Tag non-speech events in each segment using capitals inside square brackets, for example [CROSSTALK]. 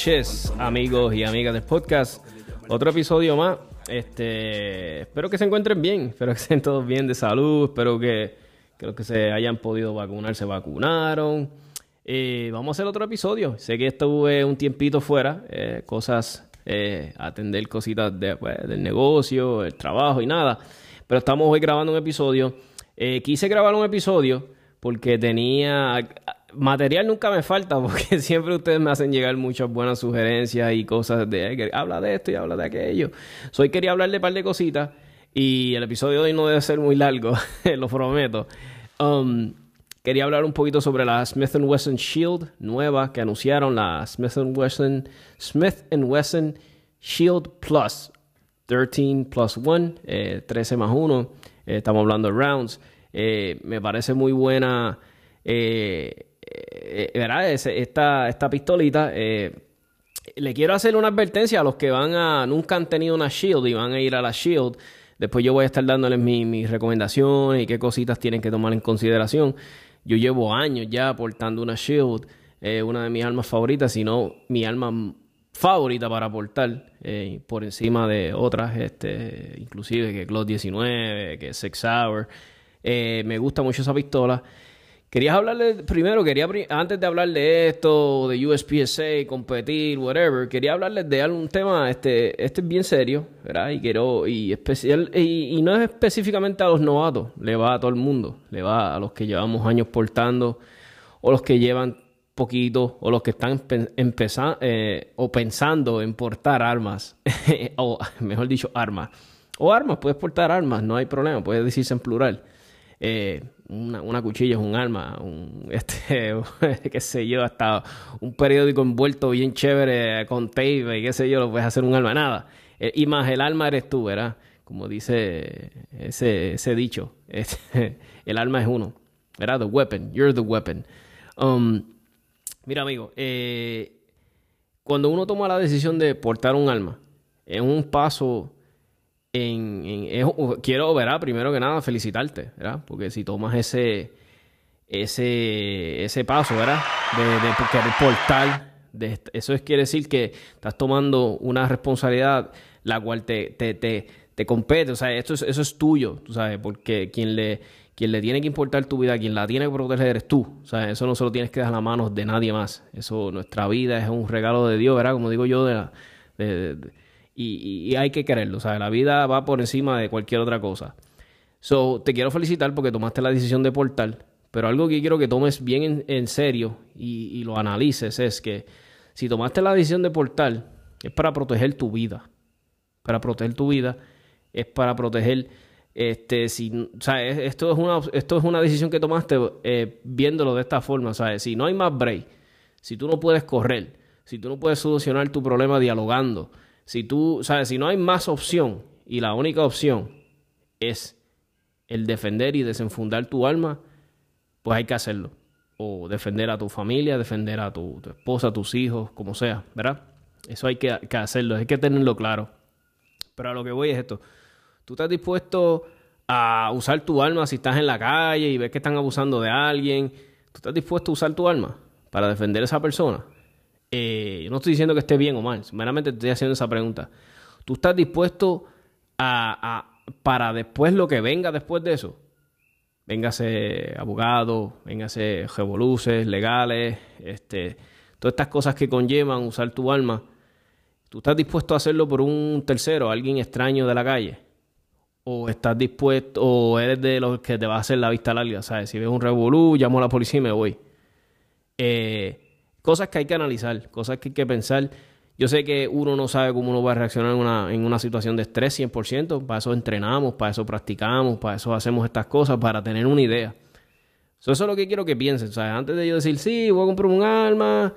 noches, amigos y amigas del podcast. Otro episodio más. Este, espero que se encuentren bien, espero que estén todos bien de salud, espero que, que los que se hayan podido vacunar se vacunaron. Eh, vamos a hacer otro episodio. Sé que estuve un tiempito fuera, eh, cosas, eh, atender cositas pues, del negocio, el trabajo y nada. Pero estamos hoy grabando un episodio. Eh, quise grabar un episodio porque tenía material nunca me falta [LAUGHS] porque siempre ustedes me hacen llegar muchas buenas sugerencias y cosas de "Eh, que habla de esto y habla de aquello. Hoy quería hablarle un par de cositas y el episodio de hoy no debe ser muy largo, [LAUGHS] lo prometo. Um, quería hablar un poquito sobre la Smith Wesson Shield nueva que anunciaron, la Smith Wesson Smith Wesson Shield Plus 13 plus 1, eh, 13 más 1. eh, estamos hablando de rounds. Eh, me parece muy buena. eh, eh, ¿verdad? Ese- esta, esta pistolita. eh, le quiero hacer una advertencia a los que van a. Nunca han tenido una Shield y van a ir a la Shield. Después yo voy a estar dándoles mi- mis recomendaciones y qué cositas tienen que tomar en consideración. Yo llevo años ya portando una Shield, eh, una de mis armas favoritas, si no mi arma favorita para portar, eh, por encima de otras, este, inclusive que Glock 19, que Six Hour. Eh, me gusta mucho esa pistola. Querías hablarle primero, quería antes de hablar de esto, de USPSA, competir, whatever, quería hablarles de algún tema, este, este es bien serio, ¿verdad? Y quiero, y especial, y, no es específicamente a los novatos, le va a todo el mundo, le va a los que llevamos años portando, o los que llevan poquito, o los que están empezando o pensando en portar armas, [LAUGHS] o mejor dicho, armas. O armas, puedes portar armas, no hay problema, puedes decirse en plural. Eh, una, una cuchilla es un arma, un, [LAUGHS] este, qué sé yo, hasta un periódico envuelto bien chévere con tape y qué sé yo, lo puedes hacer un arma, nada. Eh, y más el arma eres tú, ¿verdad? Como dice ese, ese dicho, [LAUGHS] este, el arma es uno, ¿verdad? The weapon, you're the weapon. Um, mira, amigo, eh, cuando uno toma la decisión de portar un arma, es un paso en, quiero, ¿verdad? Primero que nada, felicitarte, ¿verdad? Porque si tomas ese, ese, ese paso, ¿verdad? De, de portar, eso es, quiere decir que estás tomando una responsabilidad la cual te, te, te, te compete, o sea, esto es, eso es tuyo, tú sabes, porque quien le, quien le tiene que importar tu vida, quien la tiene que proteger eres tú, o sea, eso no se lo tienes que dejar las manos de nadie más, eso, nuestra vida es un regalo de Dios, ¿verdad? Como digo yo, de la, de- y, y- hay que quererlo, o sea, la vida va por encima de cualquier otra cosa. So, te quiero felicitar porque tomaste la decisión de portar, pero algo que quiero que tomes bien en, en serio y, y lo analices es que si tomaste la decisión de portar, es para proteger tu vida. Para proteger tu vida, es para proteger, este, si, o esto es una, esto es una decisión que tomaste eh, viéndolo de esta forma, ¿sabes? Si no hay más break, si tú no puedes correr, si tú no puedes solucionar tu problema dialogando, si tú, sabes, si no hay más opción y la única opción es el defender y desenfundar tu alma, pues hay que hacerlo. O defender a tu familia, defender a tu, esposa, a tus hijos, como sea, ¿verdad? Eso hay que, que hacerlo, hay que tenerlo claro. Pero a lo que voy es esto. ¿Tú estás dispuesto a usar tu alma si estás en la calle y ves que están abusando de alguien? ¿Tú estás dispuesto a usar tu alma para defender a esa persona? Eh, no estoy diciendo que esté bien o mal, meramente te estoy haciendo esa pregunta. ¿Tú estás dispuesto para después lo que venga después de eso. Véngase abogado, véngase revoluces legales, este, todas estas cosas que conllevan usar tu alma. ¿Tú estás dispuesto a hacerlo por un tercero, alguien extraño de la calle? ¿O estás dispuesto, o eres de los que te va a hacer la vista larga? ¿Sabes? Si ves un revolú, llamo a la policía y me voy. Eh, cosas que hay que analizar, cosas que hay que pensar. Yo sé que uno no sabe cómo uno va a reaccionar en una, en una situación de estrés 100%, para eso entrenamos, para eso practicamos, para eso hacemos estas cosas, para tener una idea. eso es lo que quiero que piensen, ¿sabes? Antes de yo decir, sí, voy a comprar un arma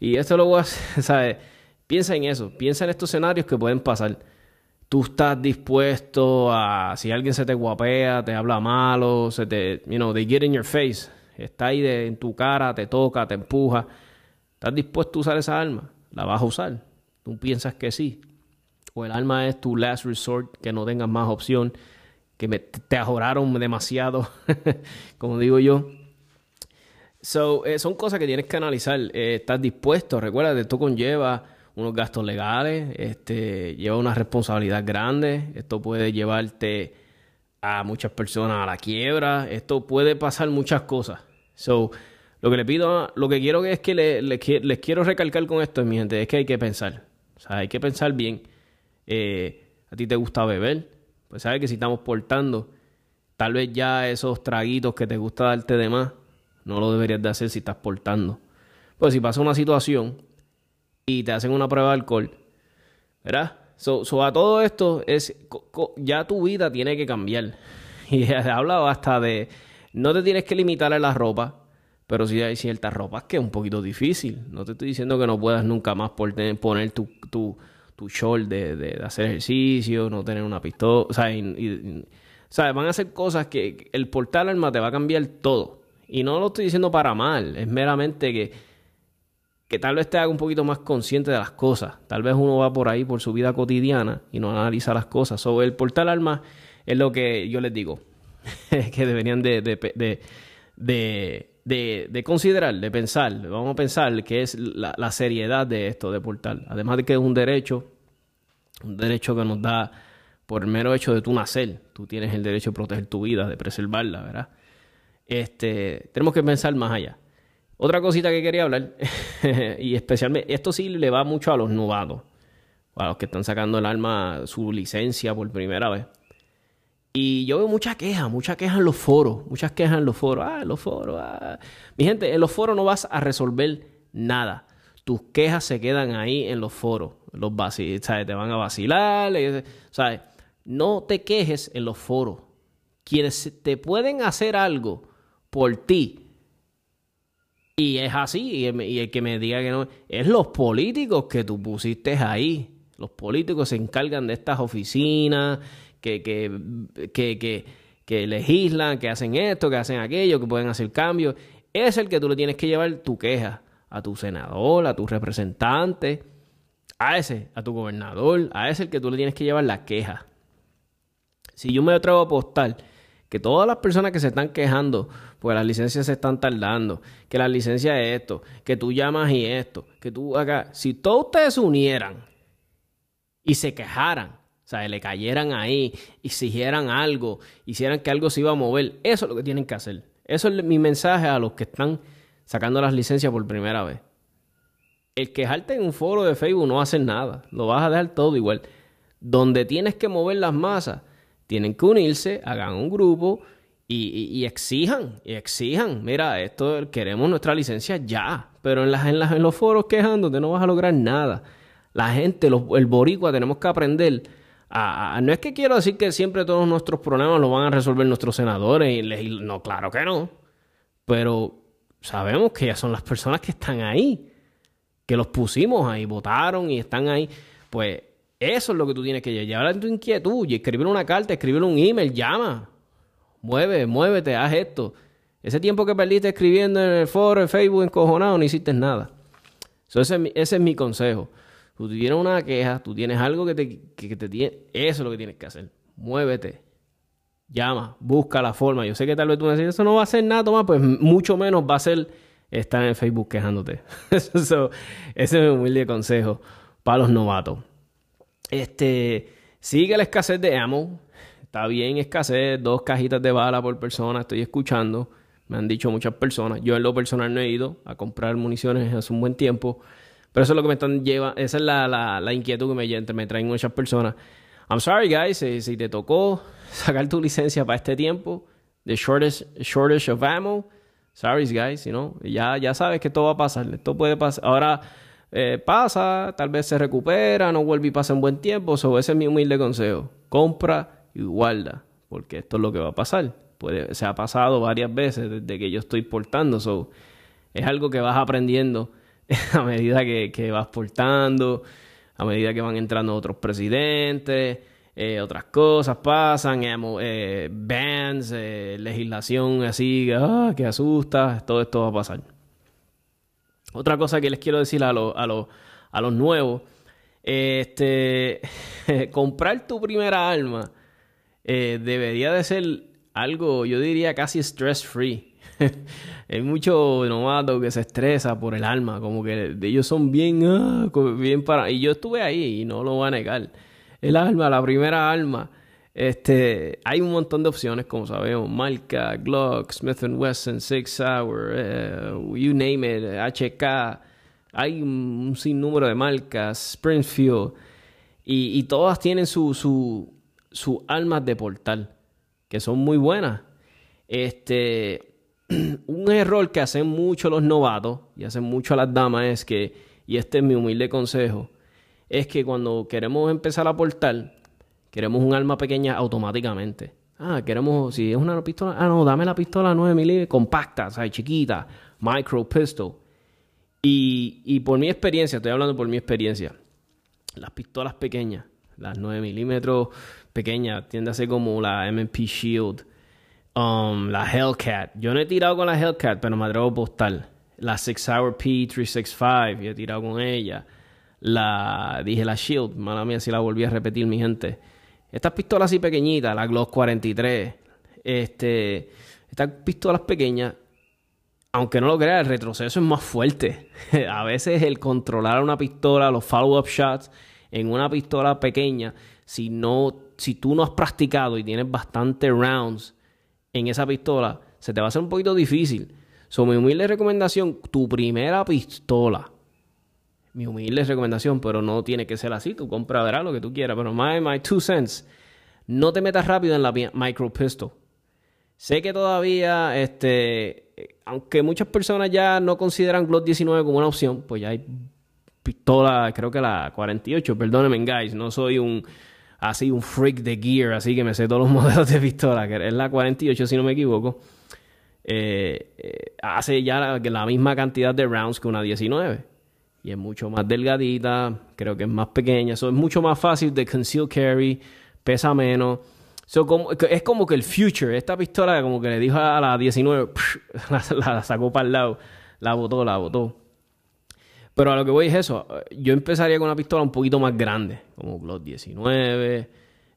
y esto lo voy a hacer, [LAUGHS] ¿sabes? Piensa en eso, piensa en estos escenarios que pueden pasar. Tú estás dispuesto a, si alguien se te guapea, te habla malo, se te, you know, they get in your face, está ahí en tu cara, te toca, te empuja. ¿Estás dispuesto a usar esa arma? ¿La vas a usar? Tú piensas que sí. O el alma es tu last resort, que no tengas más opción, que te ajoraron demasiado, [LAUGHS] como digo yo. So, eh, son cosas que tienes que analizar. Eh, estás dispuesto, recuerda, esto conlleva unos gastos legales, este, lleva una responsabilidad grande, esto puede llevarte a muchas personas a la quiebra, esto puede pasar muchas cosas. So, lo que le pido, lo que quiero es que les quiero recalcar con esto, mi gente, es que hay que pensar. O sea, hay que pensar bien. Eh, a ti te gusta beber, pues sabes que si estamos portando, tal vez ya esos traguitos que te gusta darte de más, no lo deberías de hacer si estás portando. Pues si pasa una situación y te hacen una prueba de alcohol, ¿verdad? So, a todo esto es ya tu vida tiene que cambiar. [LAUGHS] Y he hablado hasta de no te tienes que limitar a la ropa, pero sí hay ciertas ropas que es un poquito difícil. No te estoy diciendo que no puedas nunca más poner tu, tu, tu short de, de, hacer ejercicio, no tener una pistola. O sea, van a ser cosas que el portal alma te va a cambiar todo. Y no lo estoy diciendo para mal, es meramente que, que tal vez te haga un poquito más consciente de las cosas. Tal vez uno va por ahí por su vida cotidiana y no analiza las cosas. Sobre el portal alma es lo que yo les digo, [LAUGHS] que deberían de, de, de de, de, considerar, de pensar, vamos a pensar que es la, seriedad de esto, de portal. Además de que es un derecho, un derecho que nos da por el mero hecho de tu nacer. Tú tienes el derecho de proteger tu vida, de preservarla, ¿verdad? Este, tenemos que pensar más allá. Otra cosita que quería hablar, [LAUGHS] y especialmente, esto sí le va mucho a los novatos, a los que están sacando el alma su licencia por primera vez. Y yo veo mucha queja, mucha queja en los foros, muchas quejas en los foros. Ah, en los foros. Ah. Mi gente, en los foros no vas a resolver nada. Tus quejas se quedan ahí en los foros. Los ¿sabes? Te van a vacilar. ¿sabes? No te quejes en los foros. Quienes te pueden hacer algo por ti. Y es así. Y el, y el que me diga que no. Es los políticos que tú pusiste ahí. Los políticos se encargan de estas oficinas que, que, legislan, que hacen esto, que hacen aquello, que pueden hacer cambios. Es el que tú le tienes que llevar tu queja a tu senador, a tu representante, a ese, a tu gobernador, a ese el que tú le tienes que llevar la queja. Si yo me atrevo a apostar que todas las personas que se están quejando, pues las licencias se están tardando, que las licencias es esto, que tú llamas y esto, que tú acá, si todos ustedes se unieran y se quejaran o sea, le cayeran ahí, exigieran algo, hicieran que algo se iba a mover. Eso es lo que tienen que hacer. Eso es mi mensaje a los que están sacando las licencias por primera vez. El quejarte en un foro de Facebook no hace nada. Lo vas a dejar todo igual. Donde tienes que mover las masas, tienen que unirse, hagan un grupo y, exijan, y exijan. Mira, esto queremos nuestra licencia ya. Pero en, las, en, los foros quejándote no vas a lograr nada. La gente, el boricua, tenemos que aprender no es que quiero decir que siempre todos nuestros problemas los van a resolver nuestros senadores. Y no, claro que no. Pero sabemos que ya son las personas que están ahí, que los pusimos ahí, votaron y están ahí. Pues eso es lo que tú tienes que llevar a tu inquietud y escribir una carta, escribir un email, llama, mueve, muévete, haz esto. Ese tiempo que perdiste escribiendo en el foro, en Facebook, encojonado, no hiciste nada. ese es mi consejo. Tú tienes una queja, tú tienes algo que te, que, te tiene. Eso es lo que tienes que hacer. Muévete. Llama, busca la forma. Yo sé que tal vez tú me dices, eso no va a ser nada, Tomás, pues mucho menos va a ser estar en Facebook quejándote. [LAUGHS] ese es mi humilde consejo para los novatos. Este, Sigue la escasez de ammo. Está bien escasez, dos cajitas de bala por persona, estoy escuchando. Me han dicho muchas personas. Yo en lo personal no he ido a comprar municiones hace un buen tiempo. Pero eso es lo que me están llevando. Esa es la, la, inquietud que me, me traen muchas personas. I'm sorry, guys. Si, te tocó [LAUGHS] sacar tu licencia para este tiempo, the shortest, shortage of ammo, sorry, guys. You know, ya, ya sabes que todo va a pasar. Esto puede pasar. Ahora eh, pasa, tal vez se recupera, no vuelve y pasa un buen tiempo. So, ese es mi humilde consejo. Compra y guarda. Porque esto es lo que va a pasar. Puede, se ha pasado varias veces desde que yo estoy portando. So, es algo que vas aprendiendo [LAUGHS] a medida que, vas portando, a medida que van entrando otros presidentes, eh, otras cosas pasan, eh, bans, eh, legislación así ah, que asusta, todo esto va a pasar. Otra cosa que les quiero decir a, a, a los nuevos, este, [LAUGHS] comprar tu primera arma debería de ser algo, yo diría casi stress free. [LAUGHS] hay mucho novato que se estresa por el alma, como que ellos son bien, ah, bien para... Y yo estuve ahí y no lo voy a negar. El alma, la primera alma, este, hay un montón de opciones, como sabemos, Marca, Glock, Smith Wesson, Six Hour, eh, you name it, HK, hay un, sinnúmero de marcas, Springfield, y, y todas tienen su, su, su almas de portal, que son muy buenas. Este, [CLEARS THROAT] un error que hacen mucho los novatos y hacen mucho las damas es que, y este es mi humilde consejo, es que cuando queremos empezar a aportar, queremos un arma pequeña automáticamente. Ah, queremos, si es una pistola, ah, no, dame la pistola 9 milímetros, compacta, sea, chiquita, micro pistol. Y, y por mi experiencia, estoy hablando por mi experiencia, las pistolas pequeñas, las 9 milímetros pequeñas, tiende a ser como la MP Shield, Um, la Hellcat. Yo no he tirado con la Hellcat, pero me atrevo a postar. La Six Hour P365, y he tirado con ella. La, dije la Shield, mala mía si la volví a repetir, mi gente. Estas pistolas así pequeñitas, la Glock 43, este, estas pistolas pequeñas, aunque no lo creas, el retroceso es más fuerte. [LAUGHS] a veces el controlar una pistola, los follow-up shots en una pistola pequeña, si no, si tú no has practicado y tienes bastante rounds en esa pistola, se te va a hacer un poquito difícil. So, mi humilde recomendación, tu primera pistola. Mi humilde recomendación, pero no tiene que ser así. Tú compra, verás lo que tú quieras. Pero my, my two cents. No te metas rápido en la micro pistol. Sé que todavía, este, aunque muchas personas ya no consideran Glock 19 como una opción, pues ya hay pistola, creo que la 48, perdónenme, guys, no soy un así un freak de gear, así que me sé todos los [LAUGHS] modelos de pistola, que es la 48 si no me equivoco. Eh, eh, hace ya la, misma cantidad de rounds que una 19 y es mucho más delgadita, creo que es más pequeña, eso es mucho más fácil de conceal carry, pesa menos. como, es como que el future, esta pistola como que le dijo a la 19, [LAUGHS] la, la sacó para el lado, la botó, la botó. Pero a lo que voy es eso. Yo empezaría con una pistola un poquito más grande, como Glock 19,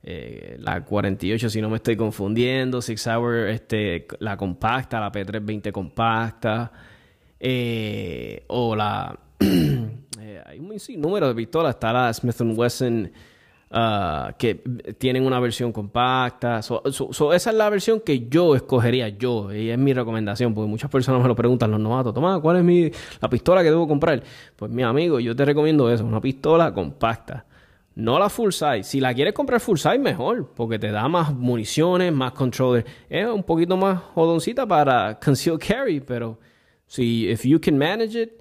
eh, la 48 si no me estoy confundiendo, Six Hour, este, la compacta, la P320 compacta, eh, o la... [CLEARS THROAT] Eh, hay un número de pistolas, está la Smith Wesson Ah, que tienen una versión compacta. esa es la versión que yo escogería yo, y es mi recomendación, porque muchas personas me lo preguntan, los novatos, toma, ¿cuál es mi, la pistola que debo comprar? Pues mi amigo, yo te recomiendo eso, una pistola compacta. No la full size. Si la quieres comprar full size, mejor, porque te da más municiones, más controller. Es un poquito más jodoncita para [LAUGHS] conceal carry, pero si if you can manage it.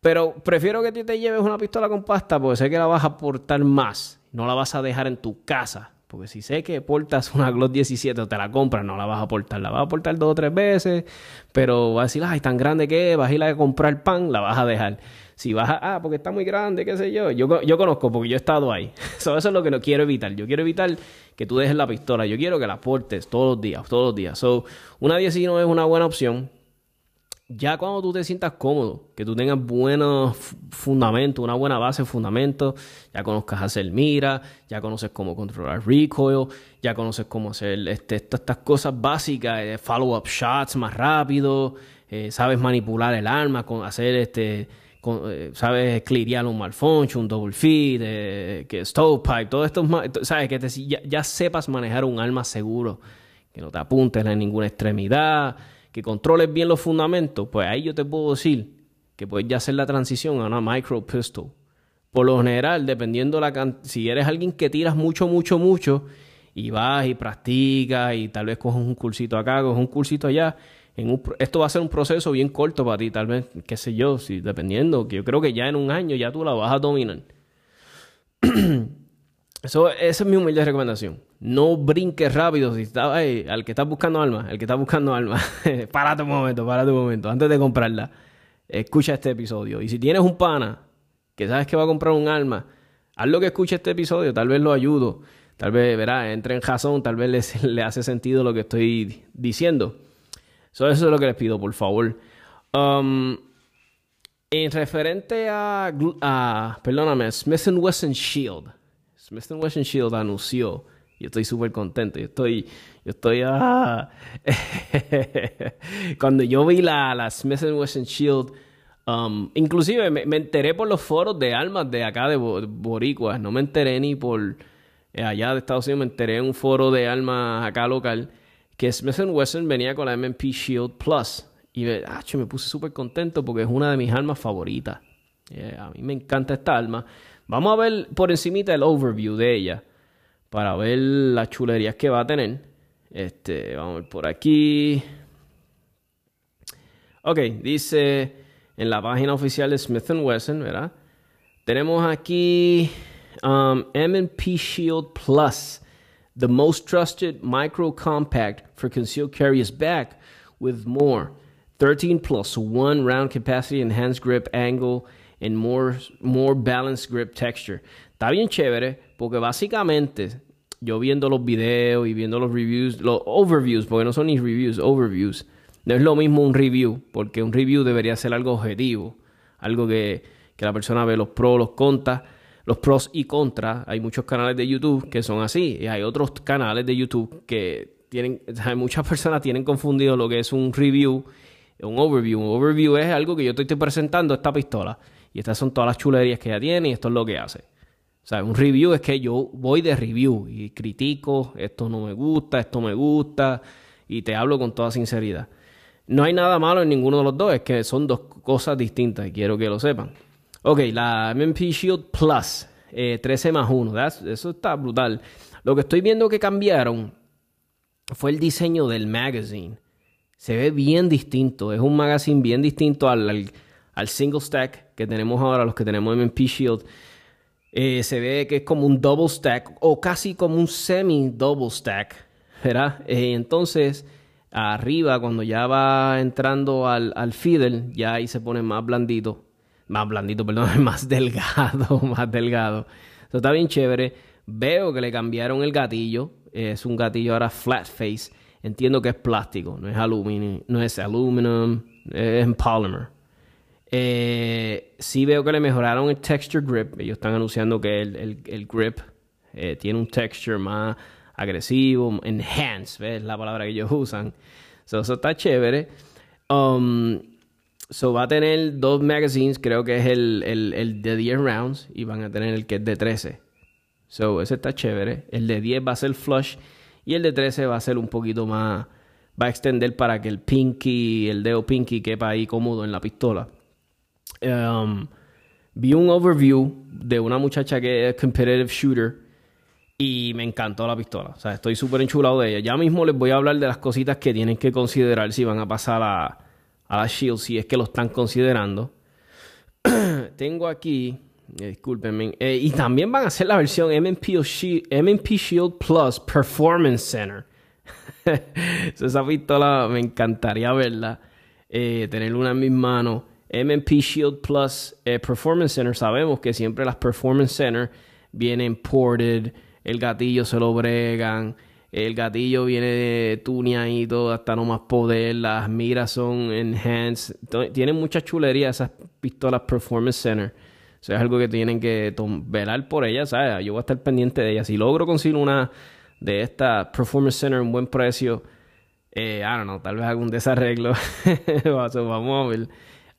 Pero prefiero que te lleves una pistola compacta porque sé que la vas a aportar más no la vas a dejar en tu casa. Porque si sé que portas una Glock 17 o te la compras, no la vas a portar. La vas a portar dos o tres veces, pero vas a decir, ay, tan grande que es, vas a ir a comprar pan, la vas a dejar. Si vas a, ah, porque está muy grande, qué sé yo. Yo, yo conozco porque yo he estado ahí. [LAUGHS] eso es lo que no quiero evitar. Yo quiero evitar que tú dejes la pistola. Yo quiero que la portes todos los días, todos los días. So, una 19 es una buena opción ya cuando tú te sientas cómodo, que tú tengas buenos fundamentos, una buena base de fundamentos, ya conozcas hacer mira, ya conoces cómo controlar recoil, ya conoces cómo hacer este, estas, cosas básicas, eh, follow-up shots más rápido, eh, sabes manipular el arma, con hacer este eh, sabes clirear un malfunction, un double feed, que stovepipe, todo esto, sabes que ya, sepas manejar un arma seguro, que no te apuntes en ninguna extremidad, que controles bien los fundamentos, pues ahí yo te puedo decir que puedes ya hacer la transición a una micro pistol. Por lo general, dependiendo la si eres alguien que tiras mucho, mucho, mucho y vas y practicas y tal vez coges un cursito acá, coges un cursito allá, esto va a ser un proceso bien corto para ti, tal vez, qué sé yo, si dependiendo, que yo creo que ya en un año ya tú la vas a dominar. [CLEARS THROAT] Eso, esa es mi humilde recomendación. No brinques rápido si está, al que está buscando alma, al que está buscando alma. [LAUGHS] párate un momento, párate un momento, antes de comprarla. Escucha este episodio. Y si tienes un pana que sabes que va a comprar un alma, haz lo que escuche este episodio, tal vez lo ayudo. Tal vez, verá, entre en jazón, tal vez le [LAUGHS] hace sentido lo que estoy diciendo eso es lo que les pido, por favor. Um, en referente a, a, perdóname, Smith Wesson Shield. Smith Wesson Shield anunció. Yo estoy súper contento. Yo estoy, yo estoy, ah, [LAUGHS] cuando yo vi la, la Smith Wesson Shield, um, inclusive me, enteré por los foros de almas de acá de Boricuas. No me enteré ni por eh, allá de Estados Unidos. Me enteré en un foro de almas acá local que Smith Wesson venía con la MMP Shield Plus. Y ah, me puse súper contento porque es una de mis armas favoritas. a mí me encanta esta arma. Vamos a ver por encimita el overview de ella. Para ver las chulerías que va a tener. Este, vamos por aquí. Ok, dice en la página oficial de Smith Wesson, ¿verdad? Tenemos aquí um, MMP Shield Plus. The most trusted micro compact for concealed carry is back with more 13 plus 1 round capacity, enhanced grip angle, and more, more balanced grip texture. Está bien chévere porque básicamente yo viendo los videos y viendo los reviews, los overviews, porque no son ni reviews, overviews, no es lo mismo un review, porque un review debería ser algo objetivo, algo que, que la persona ve los pros, los contras los pros y contras. Hay muchos canales de YouTube que son así y hay otros canales de YouTube que tienen, muchas [LAUGHS] personas tienen confundido lo que es un review, un overview. Un overview es algo que yo estoy presentando esta pistola y estas son todas las chulerías que ella tiene y esto es lo que hace. O sea, un review es que yo voy de review y critico, esto no me gusta, esto me gusta y te hablo con toda sinceridad. No hay nada malo en ninguno de los dos, es que son dos cosas distintas y quiero que lo sepan. Ok, la MMP Shield Plus, 13 eh, más 1, eso está brutal. Lo que estoy viendo que cambiaron fue el diseño del magazine. Se ve bien distinto, es un magazine bien distinto al, al, single stack que tenemos ahora, los que tenemos MMP Shield. Eh, se ve que es como un double stack o casi como un semi double stack, ¿verdad? Eh, entonces, arriba, cuando ya va entrando al, al feeder, ya ahí se pone más blandito más blandito, [LAUGHS] perdón, más delgado, [LAUGHS] más delgado. Eso está bien chévere. Veo que le cambiaron el gatillo. Es un gatillo ahora flat face. Entiendo que es plástico, no es aluminio, no es aluminum, es polymer. Eh, sí veo que le mejoraron el texture grip. Ellos están anunciando que el, grip eh, tiene un texture más agresivo, enhanced, ¿ves? la palabra que ellos usan. eso está chévere. Um, So va a tener dos magazines, creo que es el, el, de 10 rounds y van a tener el que es de 13. So ese está chévere. El de 10 va a ser flush y el de 13 va a ser un poquito más, va a extender para que el pinky, el dedo pinky quepa ahí cómodo en la pistola. Um, vi un overview de una muchacha que es competitive shooter y me encantó la pistola. O sea, estoy súper enchulado de ella. Ya mismo les voy a hablar de las cositas que tienen que considerar si van a pasar a a la Shield si es que lo están considerando. [CLEARS THROAT] Tengo aquí, eh, discúlpenme, eh, y también van a hacer la versión MMP Shield, Plus Performance Center. [LAUGHS] esa pistola me encantaría verla, eh, tener una en mis manos. MMP Shield Plus Performance Center, sabemos que siempre las Performance Center vienen ported, el gatillo se lo bregan. El gatillo viene tuneadito hasta no más poder. Las miras son enhanced. Tienen mucha chulería esas pistolas Performance Center. O sea, es algo que tienen que velar por ellas, ¿sabes? Yo voy a estar pendiente de ellas. Si logro conseguir una de estas Performance Center en buen precio, eh, I don't know, tal vez un desarreglo. [LAUGHS] Vamos a ver.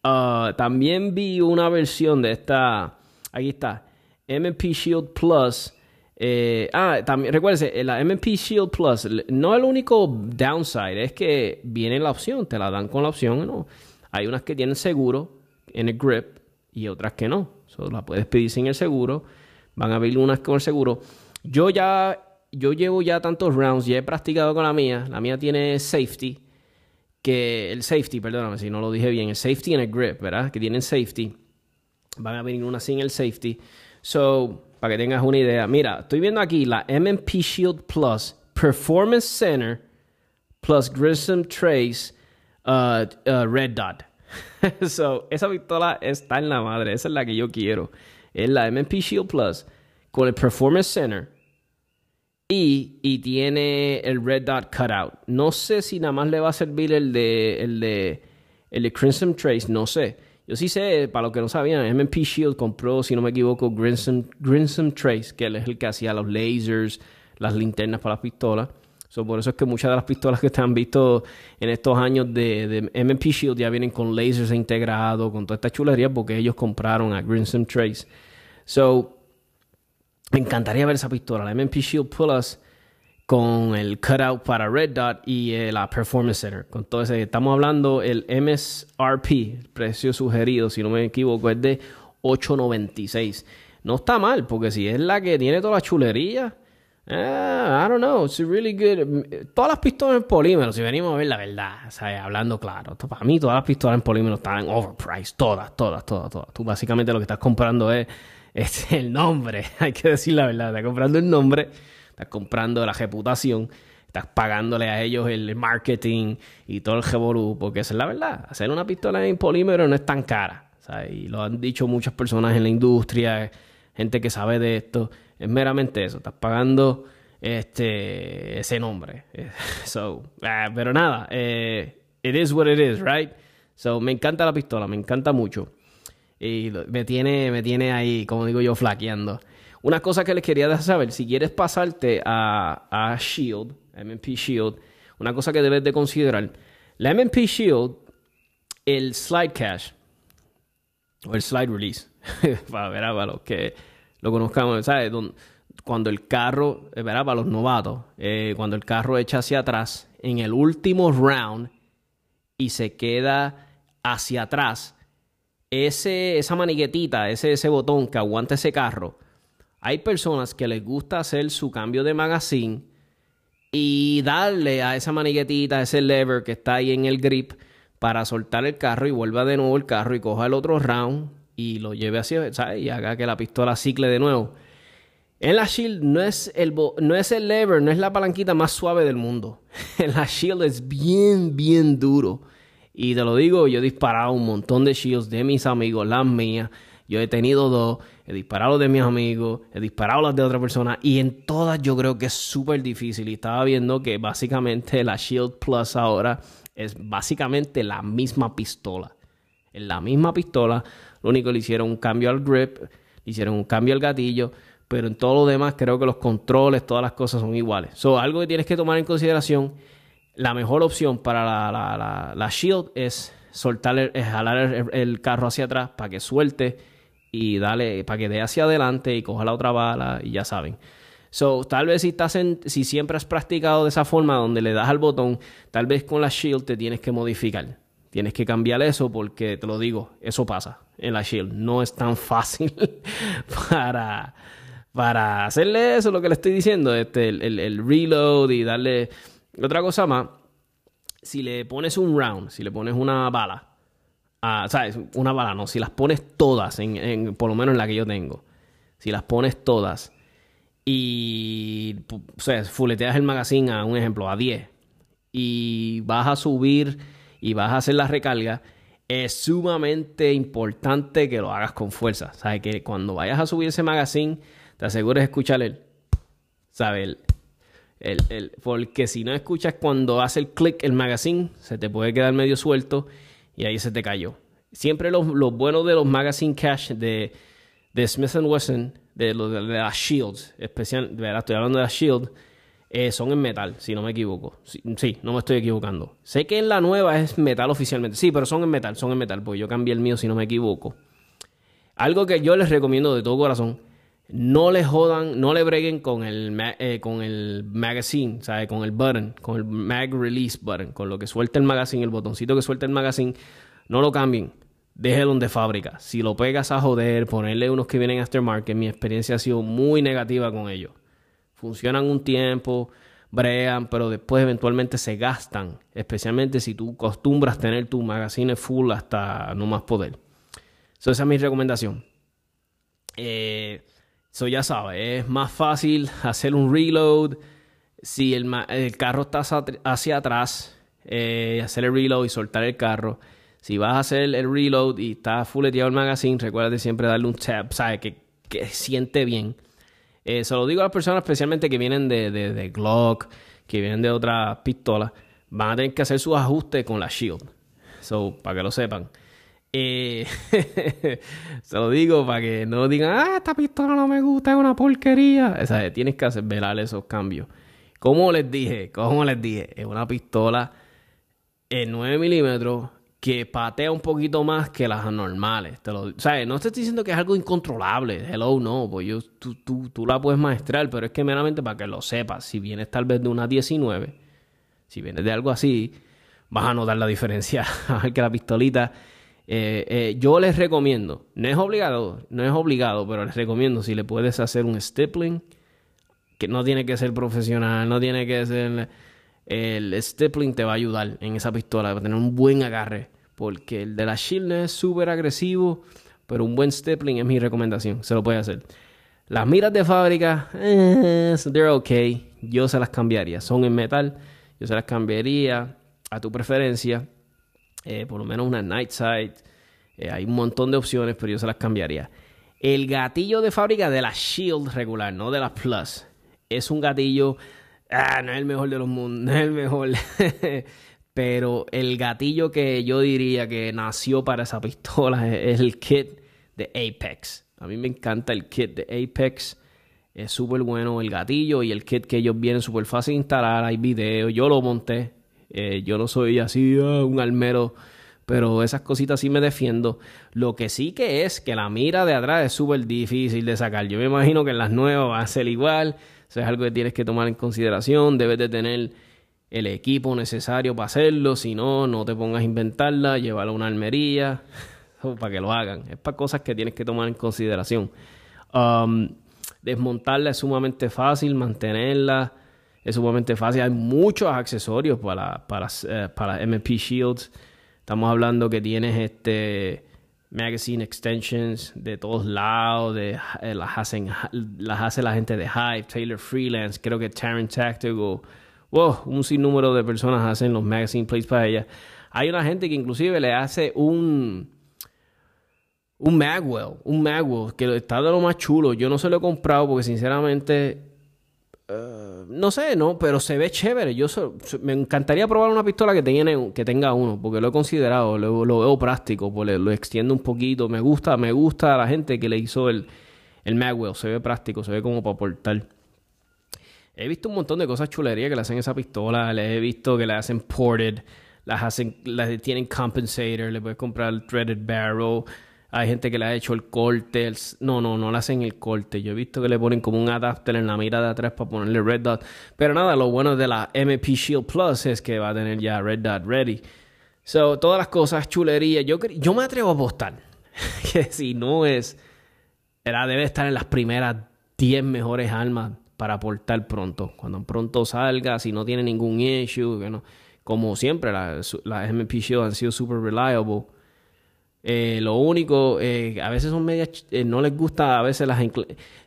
Uh, también vi una versión de esta. Aquí está. MP Shield Plus. Eh, ah, también recuérdense, la MP Shield Plus no es el único downside, es que viene la opción, te la dan con la opción, ¿no? Hay unas que tienen seguro en el grip y otras que no. So, la puedes pedir sin el seguro. Van a abrir unas con el seguro. Yo ya, yo llevo ya tantos rounds, ya he practicado con la mía. La mía tiene safety que el safety, perdóname si no lo dije bien, el safety en el grip, ¿verdad? Que tienen safety. Van a venir una sin el safety. So, para que tengas una idea, mira, estoy viendo aquí la MMP Shield Plus Performance Center plus Grissom Trace uh, uh, Red Dot. [LAUGHS] so, esa pistola está en la madre, esa es la que yo quiero. Es la MMP Shield Plus con el Performance Center y, tiene el red dot cutout. No sé si nada más le va a servir el de, el de, el de Crimson Trace, no sé. Yo sí sé, para los que no sabían, MP Shield compró, si no me equivoco, Grinsom, Trace, que él es el que hacía los lasers, las linternas para las pistolas. por eso es que muchas de las pistolas que están han visto en estos años de, de MP Shield ya vienen con lasers integrados, con toda esta chulería, porque ellos compraron a Grinsom Trace. So, me encantaría ver esa pistola, la MP Shield Plus con el cutout para Red Dot y la Performance Center. Ese, estamos hablando el MSRP, el precio sugerido, si no me equivoco, es de 8.96. No está mal, porque si es la que tiene toda la chulería, eh, I don't know, it's really good. Todas las pistolas en polímero, si venimos a ver la verdad, hablando claro, para mí todas las pistolas en polímero están overpriced, todas, todas, todas, todas. Tú básicamente lo que estás comprando es es el nombre, [LAUGHS] hay que decir la verdad, estás comprando el nombre, estás comprando la reputación, estás pagándole a ellos el marketing y todo el revolú, porque esa es la verdad, hacer una pistola en polímero no es tan cara, y lo han dicho muchas personas en la industria, gente que sabe de esto, es meramente eso, estás pagando este ese nombre. [LAUGHS] So, ah, pero nada, eh, it is what it is, right? So, me encanta la pistola, me encanta mucho. Y me tiene, me tiene ahí, como digo yo, flaqueando. Una cosa que les quería saber, si quieres pasarte a, a Shield, MMP Shield, una cosa que debes de considerar, la MMP Shield, el slide cache, o el slide release, [LAUGHS] para, ver, para los que lo conozcamos, ¿sabes? Cuando el carro, eh, ¿verdad? para los novatos, eh, cuando el carro echa hacia atrás en el último round y se queda hacia atrás, ese, esa maniguetita, ese, ese botón que aguanta ese carro, hay personas que les gusta hacer su cambio de magazine y darle a esa maniguetita, a ese lever que está ahí en el grip para soltar el carro y vuelva de nuevo el carro y coja el otro round y lo lleve hacia, ¿sabes? Y haga que la pistola cicle de nuevo. En la Shield no es, el, no es el lever, no es la palanquita más suave del mundo. [LAUGHS] En la Shield es bien, bien duro. Y te lo digo, yo he disparado un montón de shields de mis amigos, las mías. Yo he tenido dos, he disparado de mis amigos, he disparado las de otra persona y en todas yo creo que es súper difícil. Y estaba viendo que básicamente la Shield Plus ahora es básicamente la misma pistola. En la misma pistola, lo único que le hicieron un cambio al grip, le hicieron un cambio al gatillo, pero en todo lo demás creo que los controles, todas las cosas son iguales. So, algo que tienes que tomar en consideración la mejor opción para la, Shield es soltar, es jalar el, carro hacia atrás para que suelte y dale, para que dé hacia adelante y coja la otra bala y ya saben. So, tal vez si estás en, si siempre has practicado de esa forma donde le das al botón, tal vez con la Shield te tienes que modificar. Tienes que cambiar eso porque te lo digo, eso pasa en la Shield. No es tan fácil [LAUGHS] para, para hacerle eso, lo que le estoy diciendo, este, el, el reload y darle otra cosa más, si le pones un round, si le pones una bala, ah, ¿sabes? Una bala, no, si las pones todas, en, por lo menos en la que yo tengo, si las pones todas y, o sea, fuleteas el magazine a un ejemplo, a 10, y vas a subir y vas a hacer la recarga, es sumamente importante que lo hagas con fuerza. ¿Sabes? Que cuando vayas a subir ese magazine, te asegures de escuchar el, ¿sabes? El, porque si no escuchas cuando hace el click el magazine, se te puede quedar medio suelto y ahí se te cayó. Siempre los, los buenos de los magazine cache de, de Smith Wesson, de, los de, las Shields, especial, estoy hablando de las Shield, Eh, son en metal, si no me equivoco. Sí, sí, no me estoy equivocando. Sé que en la nueva es metal oficialmente. Sí, pero son en metal, son en metal, porque yo cambié el mío si no me equivoco. Algo que yo les recomiendo de todo corazón, no le jodan, no le breguen con el, eh, con el magazine. Con el button, con el mag release button, con lo que suelta el magazine, el botoncito que suelta el magazine, no lo cambien. Déjelo de fábrica. Si lo pegas a joder, ponerle unos que vienen aftermarket, mi experiencia ha sido muy negativa con ellos. Funcionan un tiempo, bregan, pero después eventualmente se gastan. Especialmente si tú acostumbras tener tu magazine full hasta no más poder. Esa es mi recomendación. Eh, so ya sabes, es más fácil hacer un reload si el, el carro está hacia, atrás, eh, hacer el reload y soltar el carro. Si vas a hacer el reload y está fuleteado el magazine, recuerda siempre darle un tap, ¿sabes? Que, que siente bien. Eh, se lo digo a las personas especialmente que vienen de, de, de Glock, que vienen de otras pistolas, van a tener que hacer sus ajustes con la Shield. So, para que lo sepan. Eh, [LAUGHS] se lo digo para que no digan, ah, esta pistola no me gusta, es una porquería. O sea, tienes que hacer velar esos cambios. Como les dije, como les dije, es una pistola en 9 milímetros que patea un poquito más que las normales. Te lo, ¿sabes? No te estoy diciendo que es algo incontrolable. Hello, no. Pues yo, tú, tú, tú la puedes maestrar, pero es que meramente para que lo sepas. Si vienes tal vez de una 19, si vienes de algo así, vas a notar la diferencia. [LAUGHS] que la pistolita. Eh, eh, yo les recomiendo, no es obligado, no es obligado, pero les recomiendo si le puedes hacer un stippling, que no tiene que ser profesional, no tiene que ser el stippling te va a ayudar en esa pistola, va a tener un buen agarre, porque el de la Shield no es súper agresivo, pero un buen stippling es mi recomendación, se lo puede hacer. Las miras de fábrica, eh, they're okay, yo se las cambiaría, son en metal, yo se las cambiaría a tu preferencia, eh, por lo menos una night sight, eh, hay un montón de opciones, pero yo se las cambiaría. El gatillo de fábrica de la Shield regular, no de la Plus, es un gatillo Ah, no es el mejor de los mundos, [LAUGHS] no es el mejor. [LAUGHS] Pero el gatillo que yo diría que nació para esa pistola [LAUGHS] es, el kit de Apex. A mí me encanta el kit de Apex. Es súper bueno el gatillo y el kit que ellos vienen súper fácil de instalar. Hay videos, yo lo monté. Eh, yo no soy así ah, un almero, pero esas cositas sí me defiendo. Lo que sí que es que la mira de atrás es súper difícil de sacar. Yo me imagino que en las nuevas va a ser igual. Eso es algo que tienes que tomar en consideración. Debes de tener el equipo necesario para hacerlo. Si no, no te pongas a inventarla, llévala a una almería [LAUGHS] para que lo hagan. Es para cosas que tienes que tomar en consideración. Um, desmontarla es sumamente fácil, mantenerla es sumamente fácil. Hay muchos accesorios para, para, eh, para MP Shields. Estamos hablando que tienes este magazine extensions de todos lados, eh, las, hacen, las hace la gente de Hype, Taylor Freelance, creo que Taryn Tactical, wow, un sinnúmero de personas hacen los magazine plates para ella. Hay una gente que inclusive le hace un un Magwell, un Magwell que está de lo más chulo. Yo no se lo he comprado porque sinceramente Uh, no sé, no, pero se ve chévere. Yo me encantaría probar una pistola que, tenga uno, porque lo he considerado, lo, veo práctico, pues lo extiendo un poquito. Me gusta, me gusta a la gente que le hizo el, el Magwell, se ve práctico, se ve como para portar. He visto un montón de cosas chulerías que le hacen esa pistola, les he visto que le hacen ported, las hacen, las tienen compensator, le puedes comprar el threaded barrel. Hay gente que le ha hecho el corte. No, no, no le hacen el corte. Yo he visto que le ponen como un adapter en la mira de atrás para ponerle red dot. Pero nada, lo bueno de la MP Shield Plus es que va a tener ya red dot ready. So, todas las cosas, chulerías. Yo, yo me atrevo a apostar [LAUGHS] que si no es. Era, debe estar en las primeras 10 mejores armas para aportar pronto. Cuando pronto salga, si no tiene ningún issue. Que no, como siempre, las la MP Shield han sido super reliable. Eh, lo único, eh, a veces son medias, eh, no les gusta, a veces las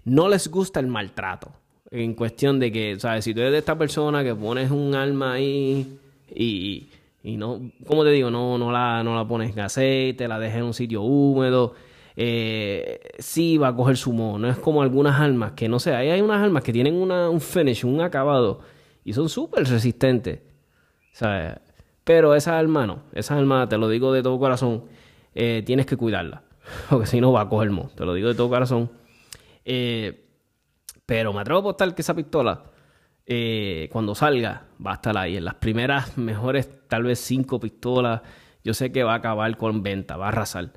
no les gusta el maltrato. En cuestión de que, ¿sabes? Si tú eres de esta persona que pones un arma ahí y, y no, como te digo, no, no, la, no la pones en aceite, la dejas en un sitio húmedo, sí va a coger su modo. No es como algunas armas que, no sé, ahí hay unas armas que tienen una, un finish, un acabado y son súper resistentes. ¿Sabes? Pero esa arma no, esa arma, te lo digo de todo corazón eh, tienes que cuidarla. [LAUGHS] Porque si no va a coger mo. Te lo digo de todo corazón. Eh, pero me atrevo a apostar que esa pistola eh, cuando salga, va a estar ahí. En las primeras mejores, tal vez cinco pistolas, yo sé que va a acabar con venta, va a arrasar.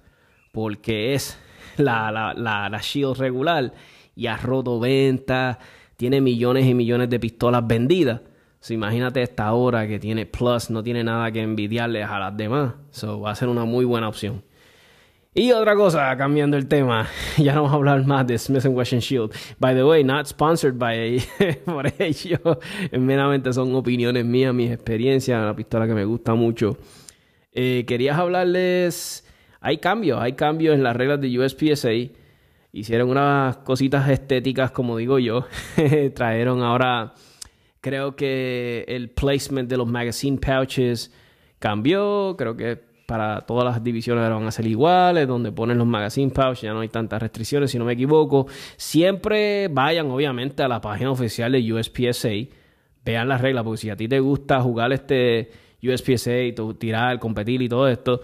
Porque es la, la, Shield regular y ha roto venta, tiene millones y millones de pistolas vendidas. So, imagínate esta hora que tiene Plus, no tiene nada que envidiarle a las demás. So, va a ser una muy buena opción. Y otra cosa, cambiando el tema, [LAUGHS] ya no vamos a hablar más de Smith Wesson Shield. By the way, not sponsored by [LAUGHS] por ellos. Meramente son opiniones mías, mis experiencias, una pistola que me gusta mucho. Eh, querías hablarles. Hay cambios, hay cambios en las reglas de USPSA. Hicieron unas cositas estéticas, como digo yo. [LAUGHS] Trajeron ahora, creo que el placement de los magazine pouches cambió. Creo que para todas las divisiones van a ser iguales, donde ponen los magazine pouch, ya no hay tantas restricciones, si no me equivoco. Siempre vayan, obviamente, a la página oficial de USPSA, vean las reglas, porque si a ti te gusta jugar este USPSA, y tirar, competir y todo esto,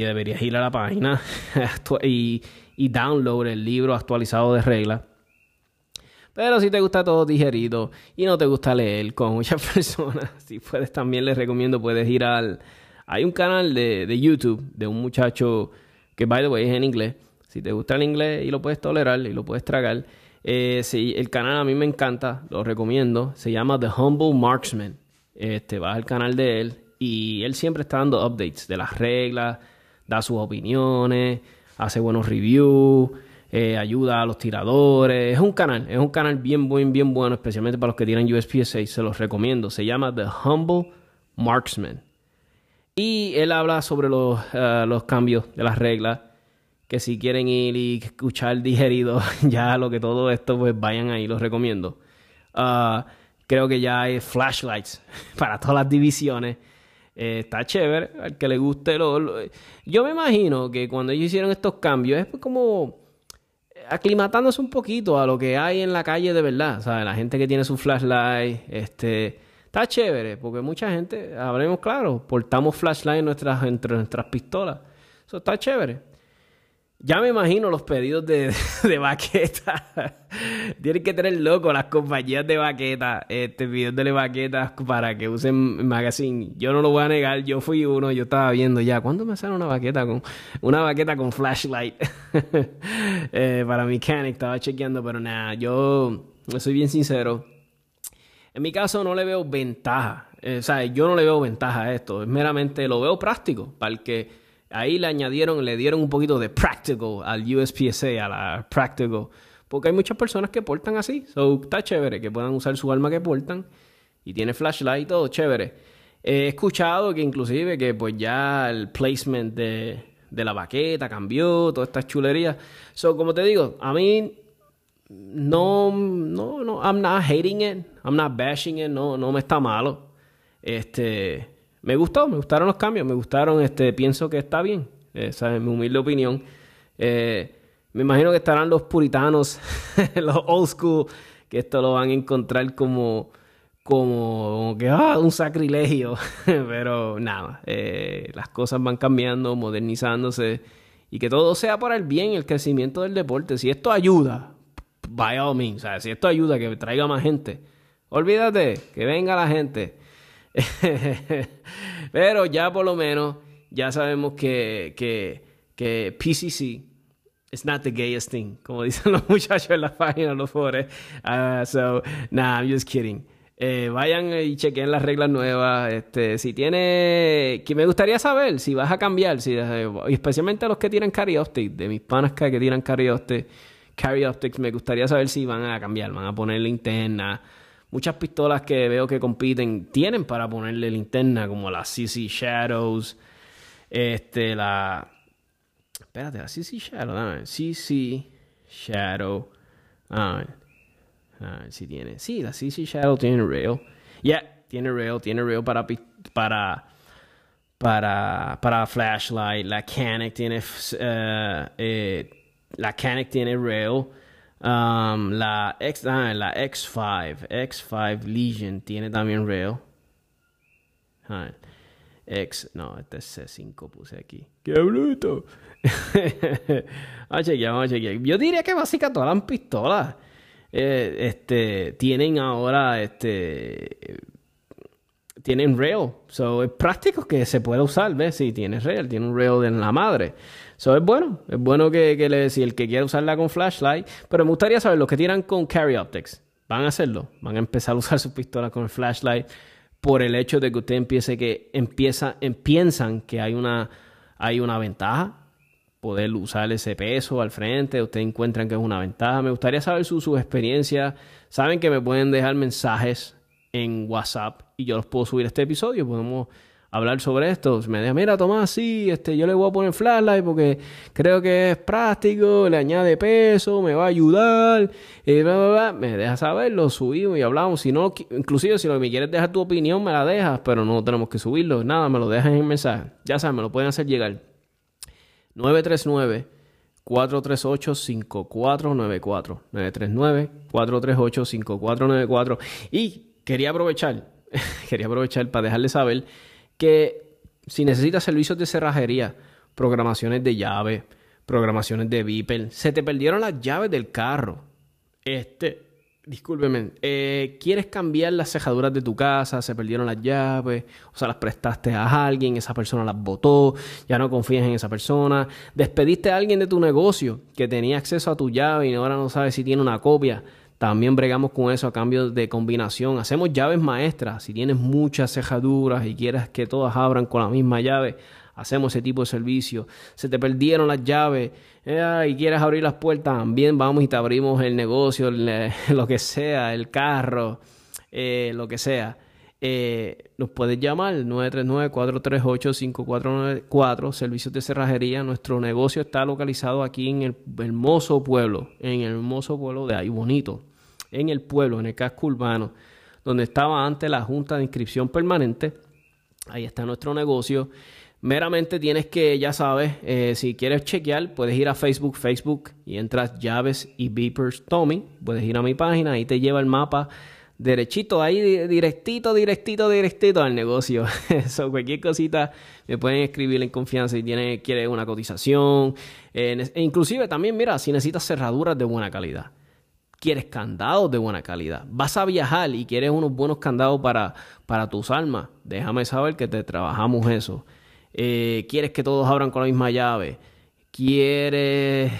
deberías ir a la página [LAUGHS] y, y download el libro actualizado de reglas. Pero si te gusta todo digerido y no te gusta leer con muchas [LAUGHS] personas, si puedes también les recomiendo, puedes ir al hay un canal de, de, YouTube de un muchacho que, by the way, es en inglés. Si te gusta el inglés y lo puedes tolerar y lo puedes tragar, eh, el canal a mí me encanta, lo recomiendo. Se llama The Humble Marksman. Este, vas al canal de él y él siempre está dando updates de las reglas, da sus opiniones, hace buenos reviews. Eh, ayuda a los tiradores. Es un canal, es un canal bien, bien, bien bueno, especialmente para los que tienen USPSA. Se los recomiendo. Se llama The Humble Marksman. Y él habla sobre los, uh, los cambios de las reglas. Que si quieren ir y escuchar digerido, [LAUGHS] ya lo que todo esto, pues vayan ahí, los recomiendo. Uh, creo que ya hay flashlights [LAUGHS] para todas las divisiones. Eh, está chévere, al que le guste. Lo, lo, Yo me imagino que cuando ellos hicieron estos cambios es como aclimatándose un poquito a lo que hay en la calle de verdad. ¿sabes? La gente que tiene su flashlight, este Está chévere, porque mucha gente, hablemos claro, portamos flashlight en nuestras, entre nuestras pistolas. Eso está chévere. Ya me imagino los pedidos de, [LAUGHS] de baquetas. Tienen que tener loco las compañías de baquetas, este, pidiéndole baquetas para que usen magazine. Yo no lo voy a negar, yo fui uno, yo estaba viendo ya, ¿cuándo me sale una baqueta con una baqueta con flashlight? [LAUGHS] eh, para Mechanic, estaba chequeando, pero nada, yo soy bien sincero en mi caso no le veo ventaja. Eh, o sea, yo no le veo ventaja a esto. Es meramente lo veo práctico. Para el que ahí le añadieron, le dieron un poquito de practical al USPSA, a la practical. Porque hay muchas personas que portan así. So, está chévere que puedan usar su arma que portan. Y tiene flashlight y todo, chévere. He escuchado que inclusive que pues ya el placement de, de la baqueta cambió, todas estas chulerías. So, como te digo, a mí no, no, no, I'm not hating it, I'm not bashing it, no, no me está malo. Este, me gustó, me gustaron los cambios, me gustaron, este, pienso que está bien, esa es mi humilde opinión. Eh, me imagino que estarán los puritanos, [LAUGHS] los old school, que esto lo van a encontrar como, como, que, ah, un sacrilegio, [LAUGHS] pero nada, eh, las cosas van cambiando, modernizándose y que todo sea para el bien, el crecimiento del deporte. Si esto ayuda by all means. O sea, si esto ayuda a que traiga más gente, olvídate, que venga la gente. [LAUGHS] Pero ya por lo menos, ya sabemos que, que, que PCC is not the gayest thing, como [LAUGHS] dicen los muchachos en la página, los foros. Uh, so, nah, I'm just kidding. Eh, vayan y chequen las reglas nuevas. Este, si tiene. Que me gustaría saber si vas a cambiar, si, eh, especialmente a los que tiran carry de mis panas que tiran Carry Optics, me gustaría saber si van a cambiar, van a poner linterna. Muchas pistolas que veo que compiten tienen para ponerle linterna, como la CC Shadows, este, la... Espérate, la CC Shadow, dame, CC Shadow. A ver, a ver si tiene. Sí, la CC Shadow tiene rail. Yeah, tiene rail, tiene rail para... para para, para flashlight, la Canik tiene uh, eh, la Canik tiene rail. Um, la, X, ah, la X5, X5 Legion tiene también rail. Ah, X, no, este es C5 puse aquí. ¡Qué bruto! [LAUGHS] vamos a chequear, vamos a chequear. Yo diría que básicamente todas las pistolas eh, este, tienen ahora este, tienen rail. So, es práctico que se pueda usar, ¿ves? Sí, tiene rail, tiene un rail en la madre. So, es bueno, es bueno que, que le, si el que quiere usarla con flashlight, pero me gustaría saber, los que tiran con carry optics, ¿van a hacerlo? ¿Van a empezar a usar su pistola con el flashlight por el hecho de que usted empiece que empieza, em, piensan que hay una, hay una ventaja? poder usar ese peso al frente, ustedes encuentran que es una ventaja. Me gustaría saber sus su experiencias. Saben que me pueden dejar mensajes en WhatsApp y yo los puedo subir a este episodio. Podemos hablar sobre esto. Me dice, mira, Tomás, sí, este, yo le voy a poner flashlight porque creo que es práctico, le añade peso, me va a ayudar. Y Me deja saber, lo subimos y hablamos. Si no, inclusive si lo me quieres dejar tu opinión, me la dejas, pero no tenemos que subirlo. Nada, me lo dejas en el mensaje. Ya saben, me lo pueden hacer llegar. 939 438 5494 939 438 5494 y quería aprovechar, [LAUGHS] quería aprovechar para dejarle saber que si necesitas servicios de cerrajería, programaciones de llave, programaciones de Viper, se te perdieron las llaves del carro. Este, discúlpeme, eh, quieres cambiar las cejaduras de tu casa, se perdieron las llaves, o sea, las prestaste a alguien, esa persona las botó, ya no confías en esa persona, despediste a alguien de tu negocio que tenía acceso a tu llave y ahora no sabes si tiene una copia también bregamos con eso a cambio de combinación. Hacemos llaves maestras. Si tienes muchas cejaduras y quieres que todas abran con la misma llave, hacemos ese tipo de servicio. Se te perdieron las llaves eh, y quieres abrir las puertas, también vamos y te abrimos el negocio, [LAUGHS] lo que sea, el carro, eh, lo que sea. Eh, nos puedes llamar 939-438-5494, servicios de cerrajería. Nuestro negocio está localizado aquí en el hermoso pueblo, en el hermoso pueblo de ahí bonito, en el pueblo, en el casco urbano, donde estaba antes la Junta de Inscripción Permanente. Ahí está nuestro negocio. Meramente tienes que, ya sabes, eh, si quieres chequear, puedes ir a Facebook, Facebook y entras llaves y beepers Tommy. Puedes ir a mi página, ahí te lleva el mapa derechito ahí, directito, directito, directito al negocio. [LAUGHS] Eso, cualquier cosita me pueden escribir en confianza si tiene, quiere una cotización. e inclusive también, mira, si necesitas cerraduras de buena calidad. Quieres candados de buena calidad. Vas a viajar y quieres unos buenos candados para, para tus almas. Déjame saber que te trabajamos eso. Eh, quieres que todos abran con la misma llave. Quieres,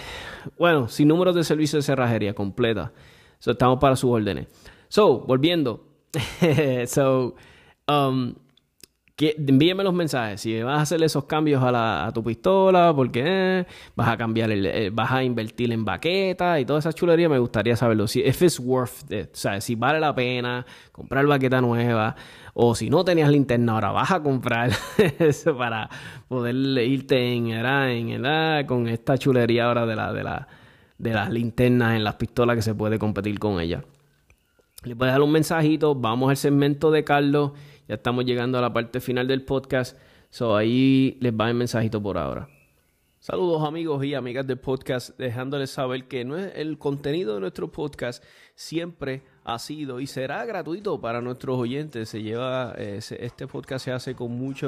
bueno, sin números de servicio de cerrajería completa. estamos para sus órdenes. So, volviendo. [LAUGHS] so, um, envíeme los mensajes. Si vas a hacer esos cambios a, la, a tu pistola, porque eh, vas a cambiar, el, eh, vas a invertir en baqueta y toda esa chulería, me gustaría saberlo. Si if it's worth it, o sea, si vale la pena comprar baqueta nueva, o si no tenías linterna, ahora vas a comprar [LAUGHS] eso para poder irte en, en, con esta chulería ahora de, la, de, la, de las linternas en las pistolas que se puede competir con ellas. Les voy a dejar un mensajito. Vamos al segmento de Carlos. Ya estamos llegando a la parte final del podcast. So ahí les va el mensajito por ahora. Saludos amigos y amigas del podcast, dejándoles saber que el contenido de nuestro podcast siempre ha sido y será gratuito para nuestros oyentes. Se lleva eh, este podcast se hace con mucha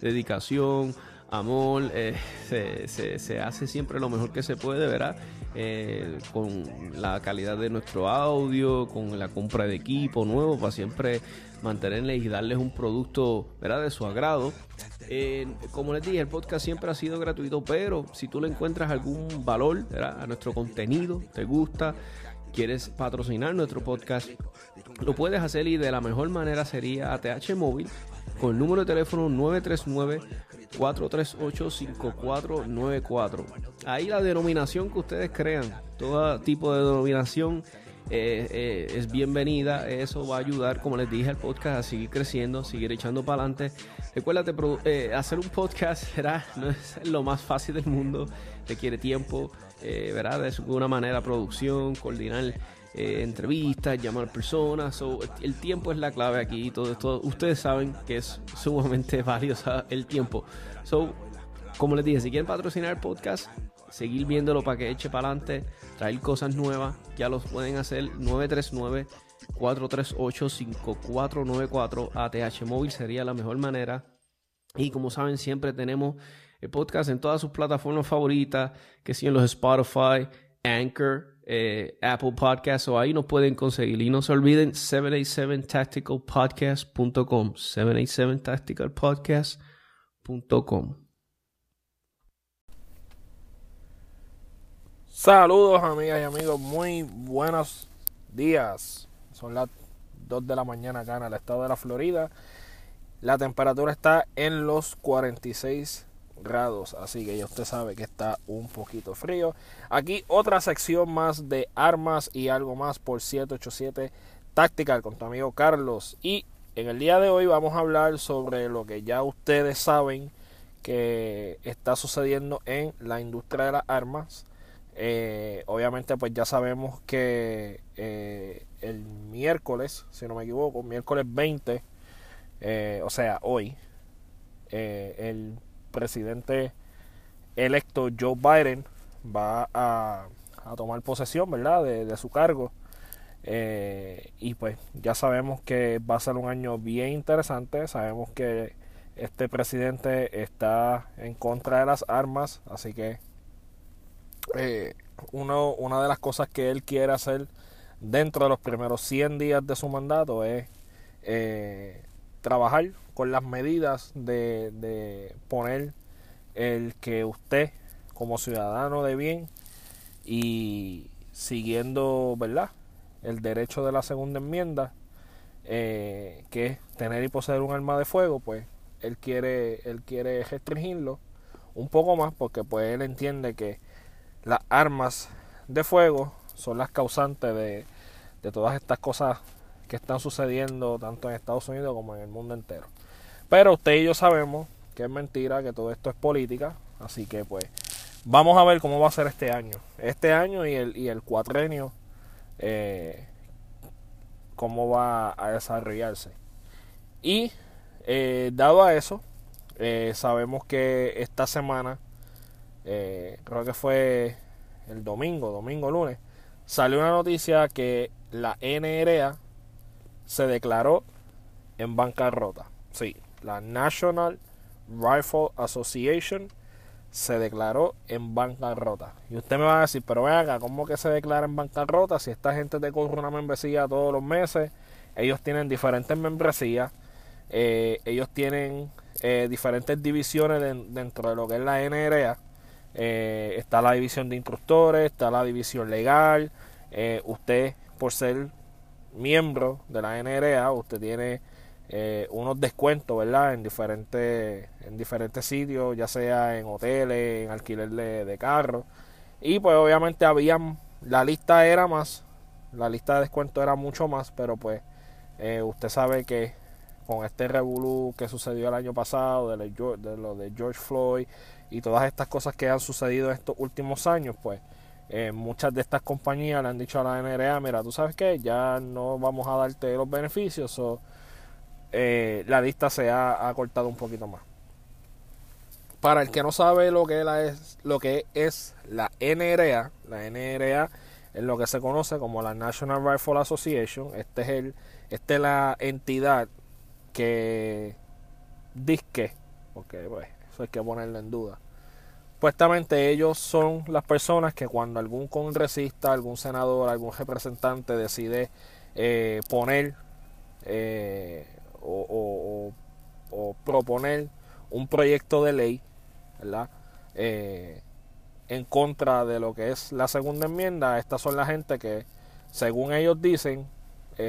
dedicación, amor, eh, [LAUGHS] se, se, hace siempre lo mejor que se puede, ¿verdad? Eh, con la calidad de nuestro audio, con la compra de equipo nuevo para siempre mantenerles y darles un producto de su agrado. Como les dije, el podcast siempre ha sido gratuito, pero si tú le encuentras algún valor ¿verdad? a nuestro contenido, te gusta, quieres patrocinar nuestro podcast, lo puedes hacer y de la mejor manera sería ATH Móvil con el número de teléfono 939-438-5494. Ahí la denominación que ustedes crean, todo tipo de denominación eh, eh, es bienvenida. Eso va a ayudar, como les dije, al podcast a seguir creciendo, seguir echando para adelante. Recuérdate, eh, hacer un podcast [LAUGHS] será, no es lo más fácil del mundo, requiere tiempo, ¿verdad? De alguna manera, producción, coordinar eh, entrevistas, llamar personas. el tiempo es la clave aquí. Todo, esto ustedes saben que es sumamente [LAUGHS] valioso el tiempo. So, como les dije, si quieren patrocinar el podcast, seguir viéndolo para que eche para adelante, traer cosas nuevas, ya los pueden hacer 939 438 5494 ATH móvil sería la mejor manera. Y como saben, siempre tenemos el podcast en todas sus plataformas favoritas, que si en los Spotify, Anchor, eh, Apple Podcasts o ahí nos pueden conseguir. Y no se olviden 787tacticalpodcast.com. 787tacticalpodcast.com. Saludos amigas y amigos, muy buenos días. Son las 2 de la mañana acá en el estado de la Florida. La temperatura está en los 46 grados, así que ya usted sabe que está un poquito frío. Aquí otra sección más de armas y algo más por 787 Tactical con tu amigo Carlos. Y en el día de hoy vamos a hablar sobre lo que ya ustedes saben que está sucediendo en la industria de las armas eh, obviamente pues ya sabemos que eh, el miércoles, si no me equivoco, miércoles 20, eh, o sea, hoy, el presidente electo Joe Biden va a, tomar posesión, ¿verdad?, de, su cargo. y pues ya sabemos que va a ser un año bien interesante. Sabemos que este presidente está en contra de las armas, así que eh, una de las cosas que él quiere hacer dentro de los primeros 100 días de su mandato es eh, trabajar con las medidas de, de poner el que usted como ciudadano de bien y siguiendo verdad el derecho de la segunda enmienda eh, que es tener y poseer un arma de fuego pues él quiere él quiere restringirlo un poco más porque pues él entiende que las armas de fuego son las causantes de, todas estas cosas que están sucediendo tanto en Estados Unidos como en el mundo entero. Pero usted y yo sabemos que es mentira, que todo esto es política, así que pues vamos a ver cómo va a ser este año. Este año y el, y el cuatrenio, eh, cómo va a desarrollarse. Y eh, dado a eso, eh, sabemos que esta semana creo que fue el domingo, domingo, lunes, salió una noticia que la NRA se declaró en bancarrota. Sí, la National Rifle Association se declaró en bancarrota. Y usted me va a decir, pero ven acá, ¿cómo que se declara en bancarrota? Si esta gente te corre una membresía todos los meses, ellos tienen diferentes membresías, eh, ellos tienen eh, diferentes divisiones dentro de lo que es la NRA. Eh, está la división de instructores, está la división legal. Usted, por ser miembro de la NRA, usted tiene eh, unos descuentos, ¿verdad? En diferentes, en diferentes sitios, ya sea en hoteles, en alquiler de, de carros. Y pues obviamente habían, la lista era más, la lista de descuentos era mucho más, pero pues usted sabe que con este revolú que sucedió el año pasado, de lo de George Floyd, y todas estas cosas que han sucedido estos últimos años, pues eh, muchas de estas compañías le han dicho a la NRA, mira, tú sabes que ya no vamos a darte los beneficios, eh, la lista se ha, cortado un poquito más. Para el que no sabe lo que, es, lo que es la NRA, la NRA es lo que se conoce como la National Rifle Association. Este es esta es la entidad que disque, porque pues, hay que ponerlo en duda. Supuestamente ellos son las personas que cuando algún congresista, algún senador, algún representante decide eh, poner eh, o, proponer un proyecto de ley, ¿verdad? Eh, en contra de lo que es la segunda enmienda, estas son la gente que, según ellos dicen,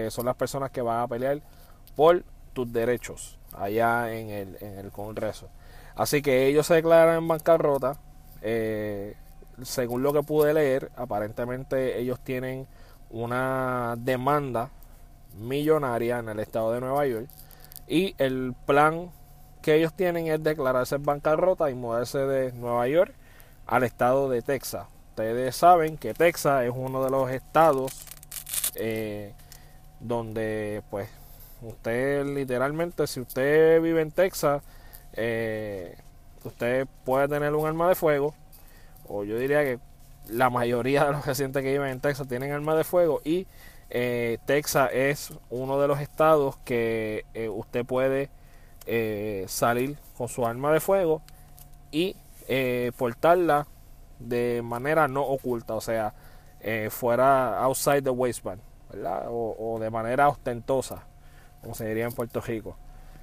son las personas que van a pelear por tus derechos allá en el, en el Congreso. Así que ellos se declaran en bancarrota. Eh, según lo que pude leer, aparentemente ellos tienen una demanda millonaria en el estado de Nueva York. Y el plan que ellos tienen es declararse en bancarrota y moverse de Nueva York al estado de Texas. Ustedes saben que Texas es uno de los estados eh, donde pues usted literalmente si usted vive en Texas eh, usted puede tener un arma de fuego, o yo diría que la mayoría de los residentes que viven en Texas tienen arma de fuego y eh, Texas es uno de los estados que eh, usted puede salir con su arma de fuego y portarla de manera no oculta, o sea, eh, fuera outside the waistband, ¿verdad? O, de manera ostentosa, como se diría en Puerto Rico.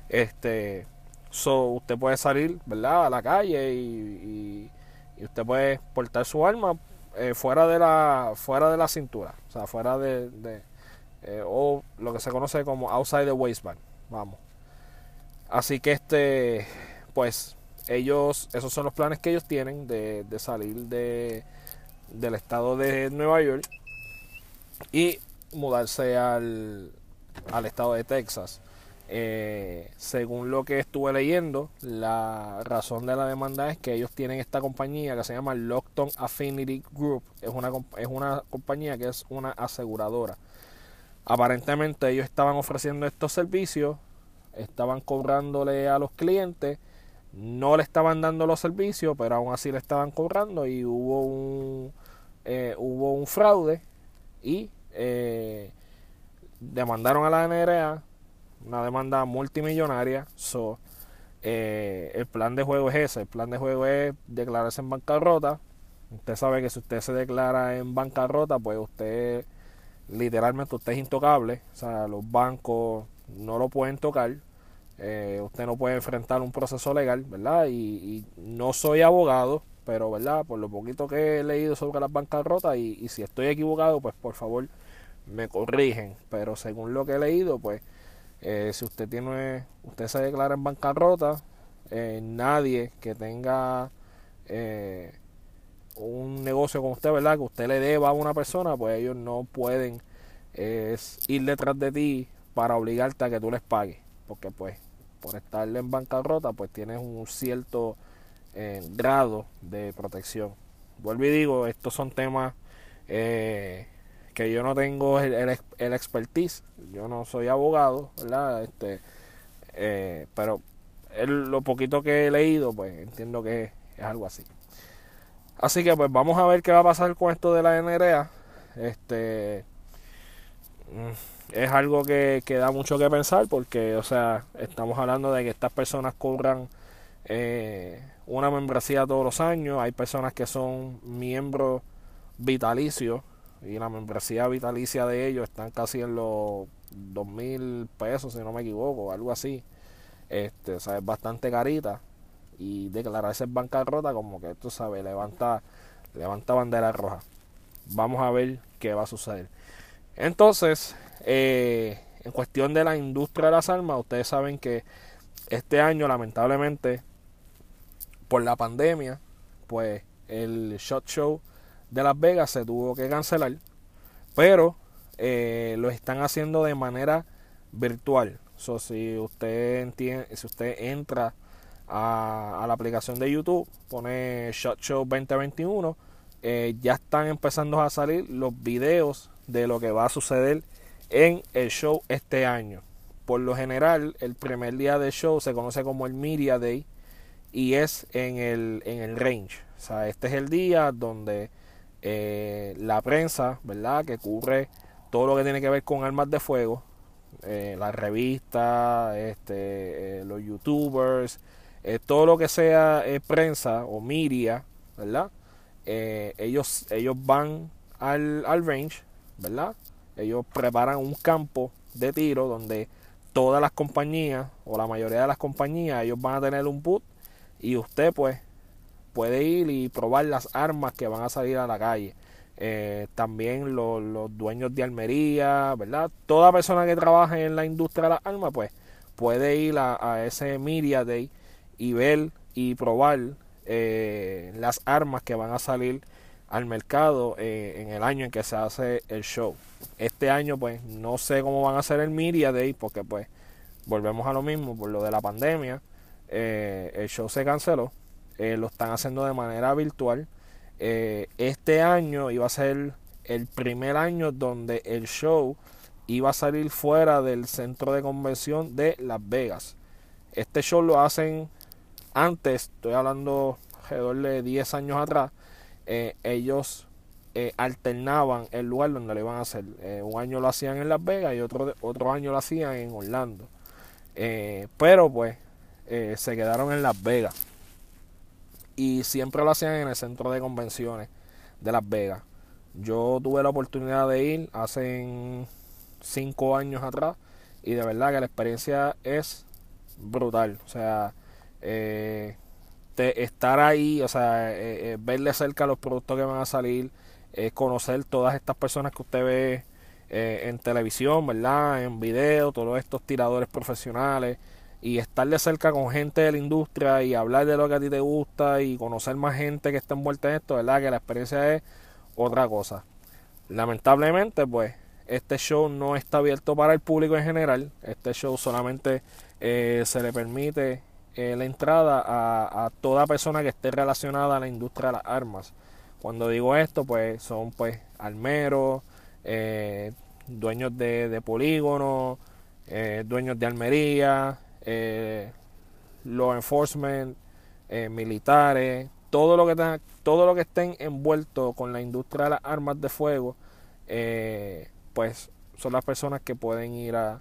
Este, so, usted puede salir, ¿verdad? A la calle y, usted puede portar su arma eh, fuera de la fuera de la cintura, o sea, fuera de, de eh, o lo que se conoce como outside the waistband, vamos. Así que este, pues ellos, esos son los planes que ellos tienen de, salir de, del estado de Nueva York y mudarse al, al estado de Texas. Eh, según lo que estuve leyendo, la razón de la demanda es que ellos tienen esta compañía que se llama Lockton Affinity Group. Es una, es una compañía que es una aseguradora. Aparentemente ellos estaban ofreciendo estos servicios, estaban cobrándole a los clientes no le estaban dando los servicios, pero aún así le estaban cobrando y hubo un, eh, hubo un fraude y eh, demandaron a la NRA una demanda multimillonaria. So, eh, el plan de juego es ese, el plan de juego es declararse en bancarrota. Usted sabe que si usted se declara en bancarrota, pues usted literalmente usted es intocable, o sea, los bancos no lo pueden tocar eh, usted no puede enfrentar un proceso legal, ¿verdad? Y, no soy abogado, pero, ¿verdad? Por lo poquito que he leído sobre las bancarrotas y, y si estoy equivocado, pues por favor me corrigen. Pero según lo que he leído, pues eh, si usted tiene, usted se declara en bancarrota, eh, nadie que tenga un negocio con usted, ¿verdad? Que usted le deba a una persona, pues ellos no pueden ir detrás de ti para obligarte a que tú les pagues porque pues por estar en bancarrota pues tienes un cierto eh, grado de protección. Vuelvo y digo, estos son temas eh, que yo no tengo el, el, expertise, yo no soy abogado, ¿verdad? Este, eh, pero lo poquito que he leído pues entiendo que es algo así. Así que pues vamos a ver qué va a pasar con esto de la NRA. Este mm, es algo que, da mucho que pensar porque, o sea, estamos hablando de que estas personas cobran eh, una membresía todos los años. Hay personas que son miembros vitalicios y la membresía vitalicia de ellos están casi en los dos mil pesos, si no me equivoco, algo así. Este, o sea, es bastante carita y declararse en bancarrota como que tú sabes, levanta, levanta bandera roja. Vamos a ver qué va a suceder. Entonces, eh, en cuestión de la industria de las armas, ustedes saben que este año, lamentablemente, por la pandemia, pues el Shot Show de Las Vegas se tuvo que cancelar, pero eh, lo están haciendo de manera virtual. Si usted entiende, si usted entra a, la aplicación de YouTube, pone Shot Show 2021, eh, ya están empezando a salir los videos de lo que va a suceder en el show este año. Por lo general, el primer día del show se conoce como el Media Day y es en el, en el range. O sea, este es el día donde eh, la prensa, ¿verdad? Que cubre todo lo que tiene que ver con armas de fuego, eh, las revistas, este, eh, los youtubers, todo lo que sea prensa o media, ¿verdad? ellos, ellos van al, al range, ¿verdad? ellos preparan un campo de tiro donde todas las compañías o la mayoría de las compañías ellos van a tener un boot y usted pues puede ir y probar las armas que van a salir a la calle eh, también los, dueños de armería verdad toda persona que trabaje en la industria de las armas pues puede ir a, ese media day y ver y probar eh, las armas que van a salir al mercado eh, en el año en que se hace el show. Este año pues no sé cómo van a ser el Media Day porque pues volvemos a lo mismo por lo de la pandemia. Eh, el show se canceló. Eh, lo están haciendo de manera virtual. este año iba a ser el primer año donde el show iba a salir fuera del centro de convención de Las Vegas. Este show lo hacen antes, estoy hablando alrededor de 10 años atrás eh, ellos eh, alternaban el lugar donde lo iban a hacer. Eh, un año lo hacían en Las Vegas y otro, otro año lo hacían en Orlando. pero pues se quedaron en Las Vegas. Y siempre lo hacían en el centro de convenciones de Las Vegas. Yo tuve la oportunidad de ir hace cinco años atrás y de verdad que la experiencia es brutal. O sea, eh, estar ahí, o sea, eh, eh, ver de cerca los productos que van a salir, conocer todas estas personas que usted ve en televisión, ¿verdad? En video, todos estos tiradores profesionales y estar de cerca con gente de la industria y hablar de lo que a ti te gusta y conocer más gente que está envuelta en esto, ¿verdad? Que la experiencia es otra cosa. Lamentablemente, pues, este show no está abierto para el público en general. Este show solamente eh, se le permite eh, la entrada a, toda persona que esté relacionada a la industria de las armas. Cuando digo esto, pues son pues almeros, eh, dueños de, de polígonos, dueños de almería, law enforcement, militares, todo lo que todo lo que estén envuelto con la industria de las armas de fuego, pues son las personas que pueden ir a,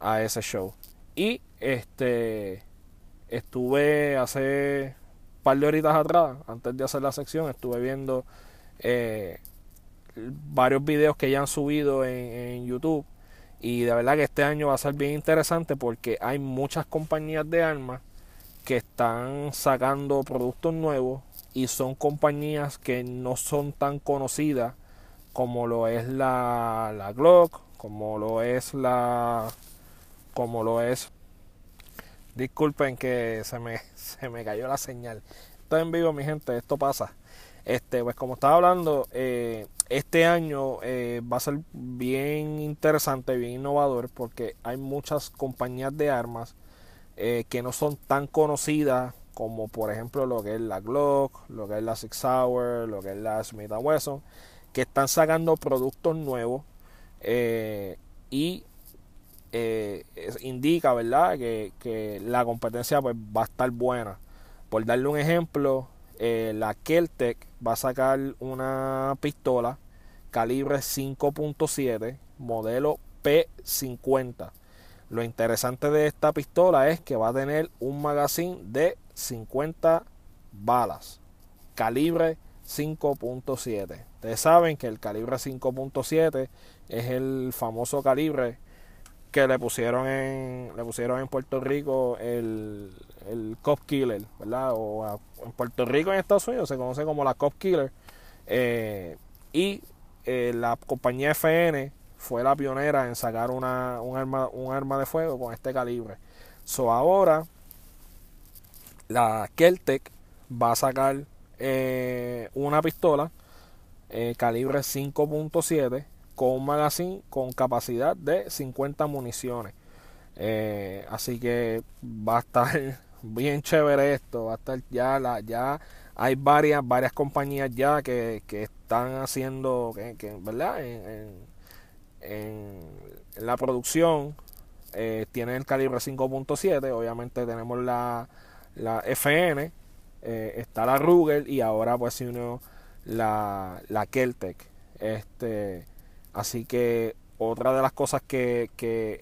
a ese show. Y este estuve hace un par de horitas atrás, antes de hacer la sección, estuve viendo eh, varios videos que ya han subido en, YouTube. Y de verdad que este año va a ser bien interesante porque hay muchas compañías de armas que están sacando productos nuevos y son compañías que no son tan conocidas como lo es la, la Glock, como lo es la como lo es. Disculpen que se me, [LAUGHS] se me cayó la señal. Estoy en vivo, mi gente, esto pasa. Este, pues como estaba hablando, eh, este año eh, va a ser bien interesante, bien innovador, porque hay muchas compañías de armas eh, que no son tan conocidas como por ejemplo lo que es la Glock, lo que es la Six Hour, lo que es la Smith Wesson, que están sacando productos nuevos y indica, ¿verdad?, que, la competencia pues, va a estar buena. Por darle un ejemplo, eh, la Keltec va a sacar una pistola calibre 5.7, modelo P50. Lo interesante de esta pistola es que va a tener un magazine de 50 balas, calibre 5.7. Ustedes saben que el calibre 5.7 es el famoso calibre que le pusieron en le pusieron en Puerto Rico el, el Cop Killer, ¿verdad? O en Puerto Rico en Estados Unidos se conoce como la Cop Killer. Eh, y eh, la compañía FN fue la pionera en sacar una, un, arma, un arma de fuego con este calibre. So ahora la Keltec va a sacar eh, una pistola calibre 5.7 con un magazine con capacidad de 50 municiones. Así que va a estar bien chévere esto. Va a estar ya, la, ya hay varias, varias compañías ya que, están haciendo, que, ¿verdad? En, la producción eh, tienen el calibre 5.7. Obviamente tenemos la, la FN, eh, está la Ruger y ahora pues si uno la, la Keltec. Este Así que otra de las cosas que,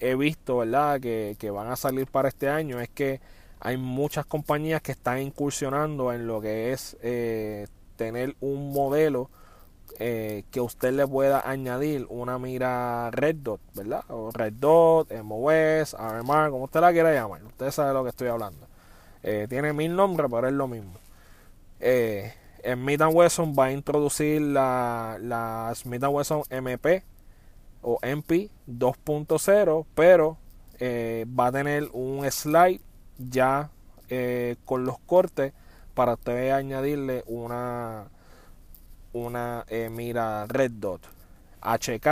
he visto, ¿verdad? Que, van a salir para este año es que hay muchas compañías que están incursionando en lo que es eh, tener un modelo eh, que usted le pueda añadir una mira Red Dot, ¿verdad? O Red Dot, MOS, RMR, como usted la quiera llamar. Usted sabe de lo que estoy hablando. Eh, tiene mil nombres, pero es lo mismo. Smith Wesson va a introducir la, la Smith Wesson MP o MP 2.0, pero eh, va a tener un slide ya eh, con los cortes para usted añadirle una una eh, mira red dot HK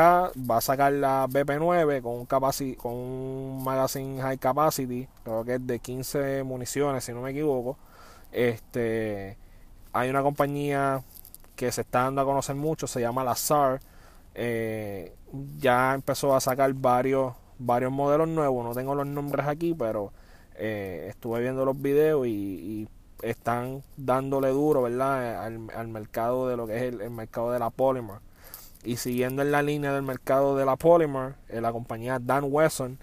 va a sacar la BP9 con un, con un magazine high capacity creo que es de 15 municiones si no me equivoco este hay una compañía que se está dando a conocer mucho, se llama la SAR. Eh, ya empezó a sacar varios, varios modelos nuevos. No tengo los nombres aquí, pero eh, estuve viendo los videos y, están dándole duro, ¿verdad? Al, mercado de lo que es el, mercado de la Polymer. Y siguiendo en la línea del mercado de la Polymer, eh, la compañía Dan Wesson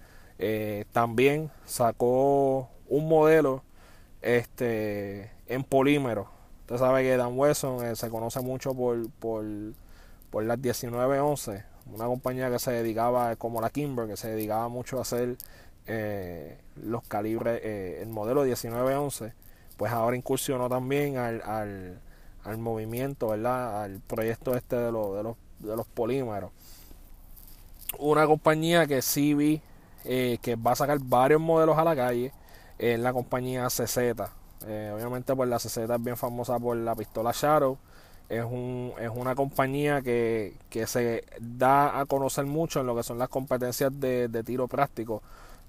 también sacó un modelo este en polímero Usted sabe que Dan Wesson eh, se conoce mucho por, por, por las 1911, una compañía que se dedicaba, como la Kimber, que se dedicaba mucho a hacer eh, los calibres, eh, el modelo 1911, pues ahora incursionó también al, al, al movimiento, ¿verdad? Al proyecto este de, los de, los, de los polímeros. Una compañía que sí vi eh, que va a sacar varios modelos a la calle es la compañía CZ. Eh, obviamente pues la CZ es bien famosa por la pistola Shadow. Es, un, es una compañía que, que se da a conocer mucho en lo que son las competencias de, de tiro práctico.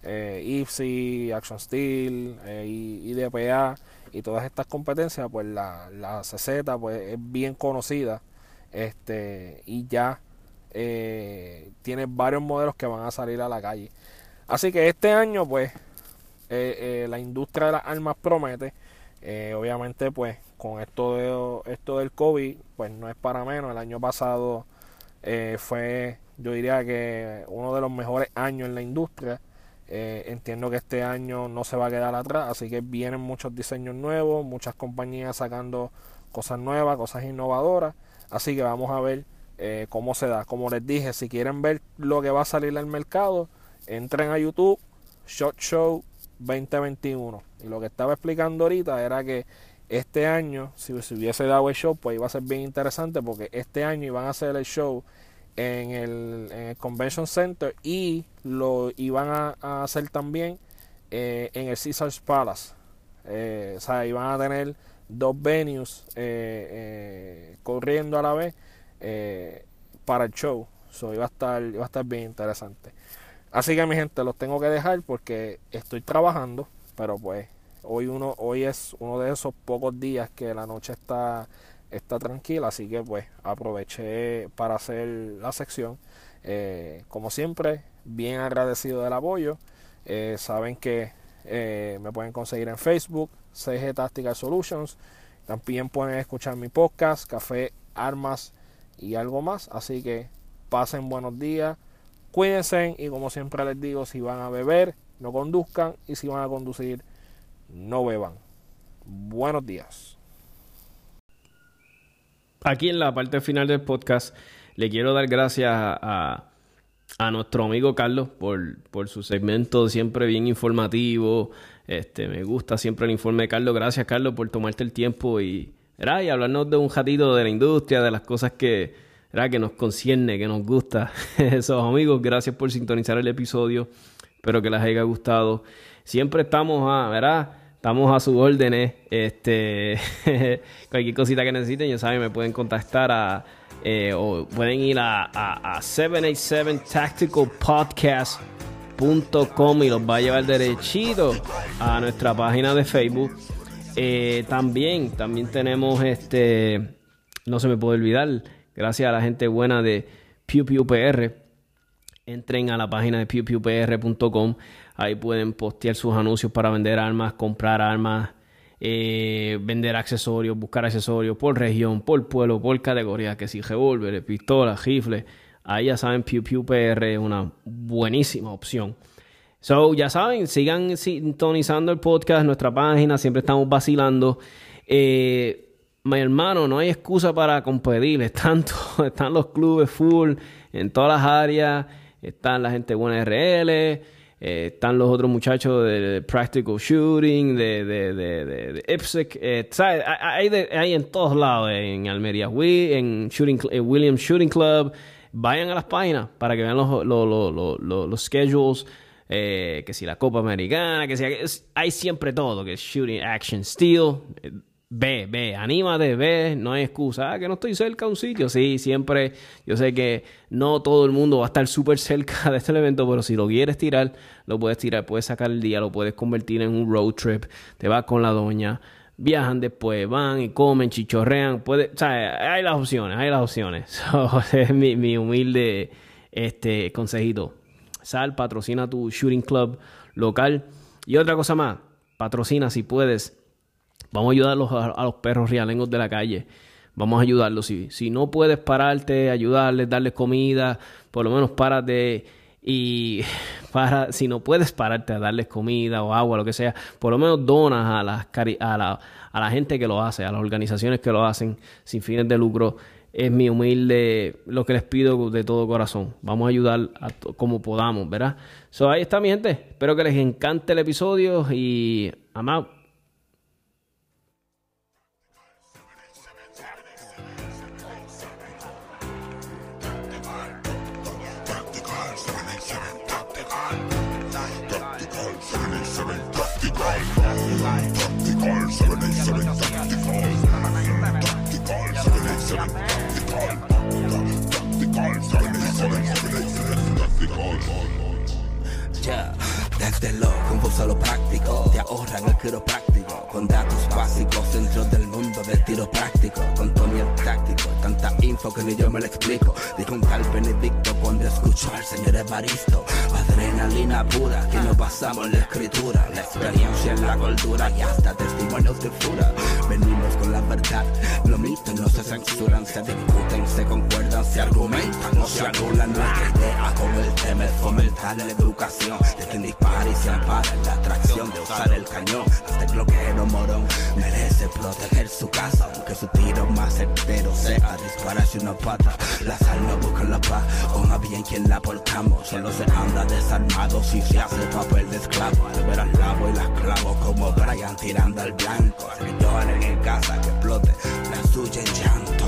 Eh, IPSI, Action Steel, eh, y, DPA y todas estas competencias, pues la, la CZ pues, es bien conocida este, y ya eh, tiene varios modelos que van a salir a la calle. Así que este año, pues, eh, eh, la industria de las armas promete. Obviamente, pues, con esto, de, esto del COVID, pues no es para menos. El año pasado fue, yo diría que uno de los mejores años en la industria. Entiendo que este año no se va a quedar atrás, así que vienen muchos diseños nuevos, muchas compañías sacando cosas nuevas, cosas innovadoras. Así que vamos a ver cómo se da. Como les dije, si quieren ver lo que va a salir al mercado, entren a YouTube, Shot Show 2021. Y lo que estaba explicando ahorita era que este año, si se hubiese dado el show, pues iba a ser bien interesante porque este año iban a hacer el show en el, en el Convention Center y lo iban a, hacer también eh, en el Caesars Palace. Eh, o sea, iban a tener dos venues eh, corriendo a la vez para el show. So, iba a estar, iba a estar bien interesante. Así que mi gente, los tengo que dejar porque estoy trabajando, pero pues hoy uno hoy es uno de esos pocos días que la noche está está tranquila, así que pues aproveché para hacer la sección. Eh, como siempre, bien agradecido del apoyo. Eh, saben que eh, me pueden conseguir en Facebook, CG Tactical Solutions. También pueden escuchar mi podcast, Café, Armas y algo más. Así que pasen buenos días. Cuídense y como siempre les digo, si van a beber, no conduzcan y si van a conducir, no beban. Buenos días. Aquí en la parte final del podcast le quiero dar gracias a, a, nuestro amigo Carlos por, por, su segmento siempre bien informativo. Este, me gusta siempre el informe de Carlos. Gracias Carlos por tomarte el tiempo y, y hablarnos de un ratito de la industria, de las cosas que, que nos concierne, que nos gusta. [LAUGHS] Esos amigos, gracias por sintonizar el episodio. Espero que les haya gustado. Siempre estamos a, ¿verdad? Estamos a sus órdenes. Este, [LAUGHS] cualquier cosita que necesiten, ya saben, me pueden contactar a, eh, o pueden ir a, a, a 787tacticalpodcast.com y los va a llevar derechito a nuestra página de Facebook. Eh, también, también tenemos este, no se me puede olvidar, gracias a la gente buena de PewPewPR. Entren a la página de pewpewpr.com. Ahí pueden postear sus anuncios para vender armas, comprar armas, eh, vender accesorios, buscar accesorios por región, por pueblo, por categoría, que si revólver, pistolas, rifles. Ahí ya saben, PewPewPR es una buenísima opción. So, ya saben, sigan sintonizando el podcast, nuestra página, siempre estamos vacilando. Eh, mi hermano, no hay excusa para competir. Están, [LAUGHS] están los clubes full en todas las áreas. Están la gente buena RL. Eh, están los otros muchachos de, Practical Shooting, de, de, de, de IPSEC. Eh, hay, hay, en todos lados. En Almería, en Shooting, Williams Shooting Club. Vayan a las páginas para que vean los, los, los, los schedules. Eh, que si la Copa Americana, que si hay siempre todo, que es Shooting Action Steel, Ve, ve, anímate, ve, no hay excusa. Ah, que no estoy cerca de un sitio. Sí, siempre. Yo sé que no todo el mundo va a estar súper cerca de este evento, pero si lo quieres tirar, lo puedes tirar, puedes sacar el día, lo puedes convertir en un road trip. Te vas con la doña, viajan después, van y comen, chichorrean. O sea, hay las opciones, hay las opciones. [LAUGHS] es mi, mi humilde este, consejito. Sal, patrocina tu shooting club local. Y otra cosa más, patrocina si puedes Vamos a ayudar a, los perros realengos de la calle. Vamos a ayudarlos. Si, si no puedes pararte, ayudarles, darles comida, por lo menos párate y [LAUGHS] para, si no puedes pararte a darles comida o agua, lo que sea, por lo menos donas a, las, a, la, a la gente que lo hace, a las organizaciones que lo hacen sin fines de lucro. es mi humilde, lo que les pido de todo corazón. Vamos a ayudar a como podamos, ¿verdad? So, ahí está mi gente. Espero que les encante el episodio y amado. Desde lo confuso a lo práctico, te ahorran el quiropráctico, con datos básicos dentro del del tiro práctico, con Tony el táctico, tanta info que ni yo me lo explico, dijo un tal Benedicto cuando escuchó al señor Evaristo, adrenalina pura, que nos basamos en la escritura, la experiencia en la cultura y hasta testimonios de fura, venimos con la verdad, los mitos no se censuran, se discuten, se concuerdan, se argumentan, no se anulan. Nuestra idea con el tema es fomentar la educación. De quien dispara y se ampara la atracción de usar el cañón. Este cloquero morón merece proteger su casa, aunque su tiro más certero sea dispararse una pata. Las no busca la paz, con a bien quien la portamos. Solo se anda desarmado si se hace papel de esclavo. Al ver al lavo y las clavo como Brian tirando al blanco. Que lloren en casa, que explote la suya en llanto.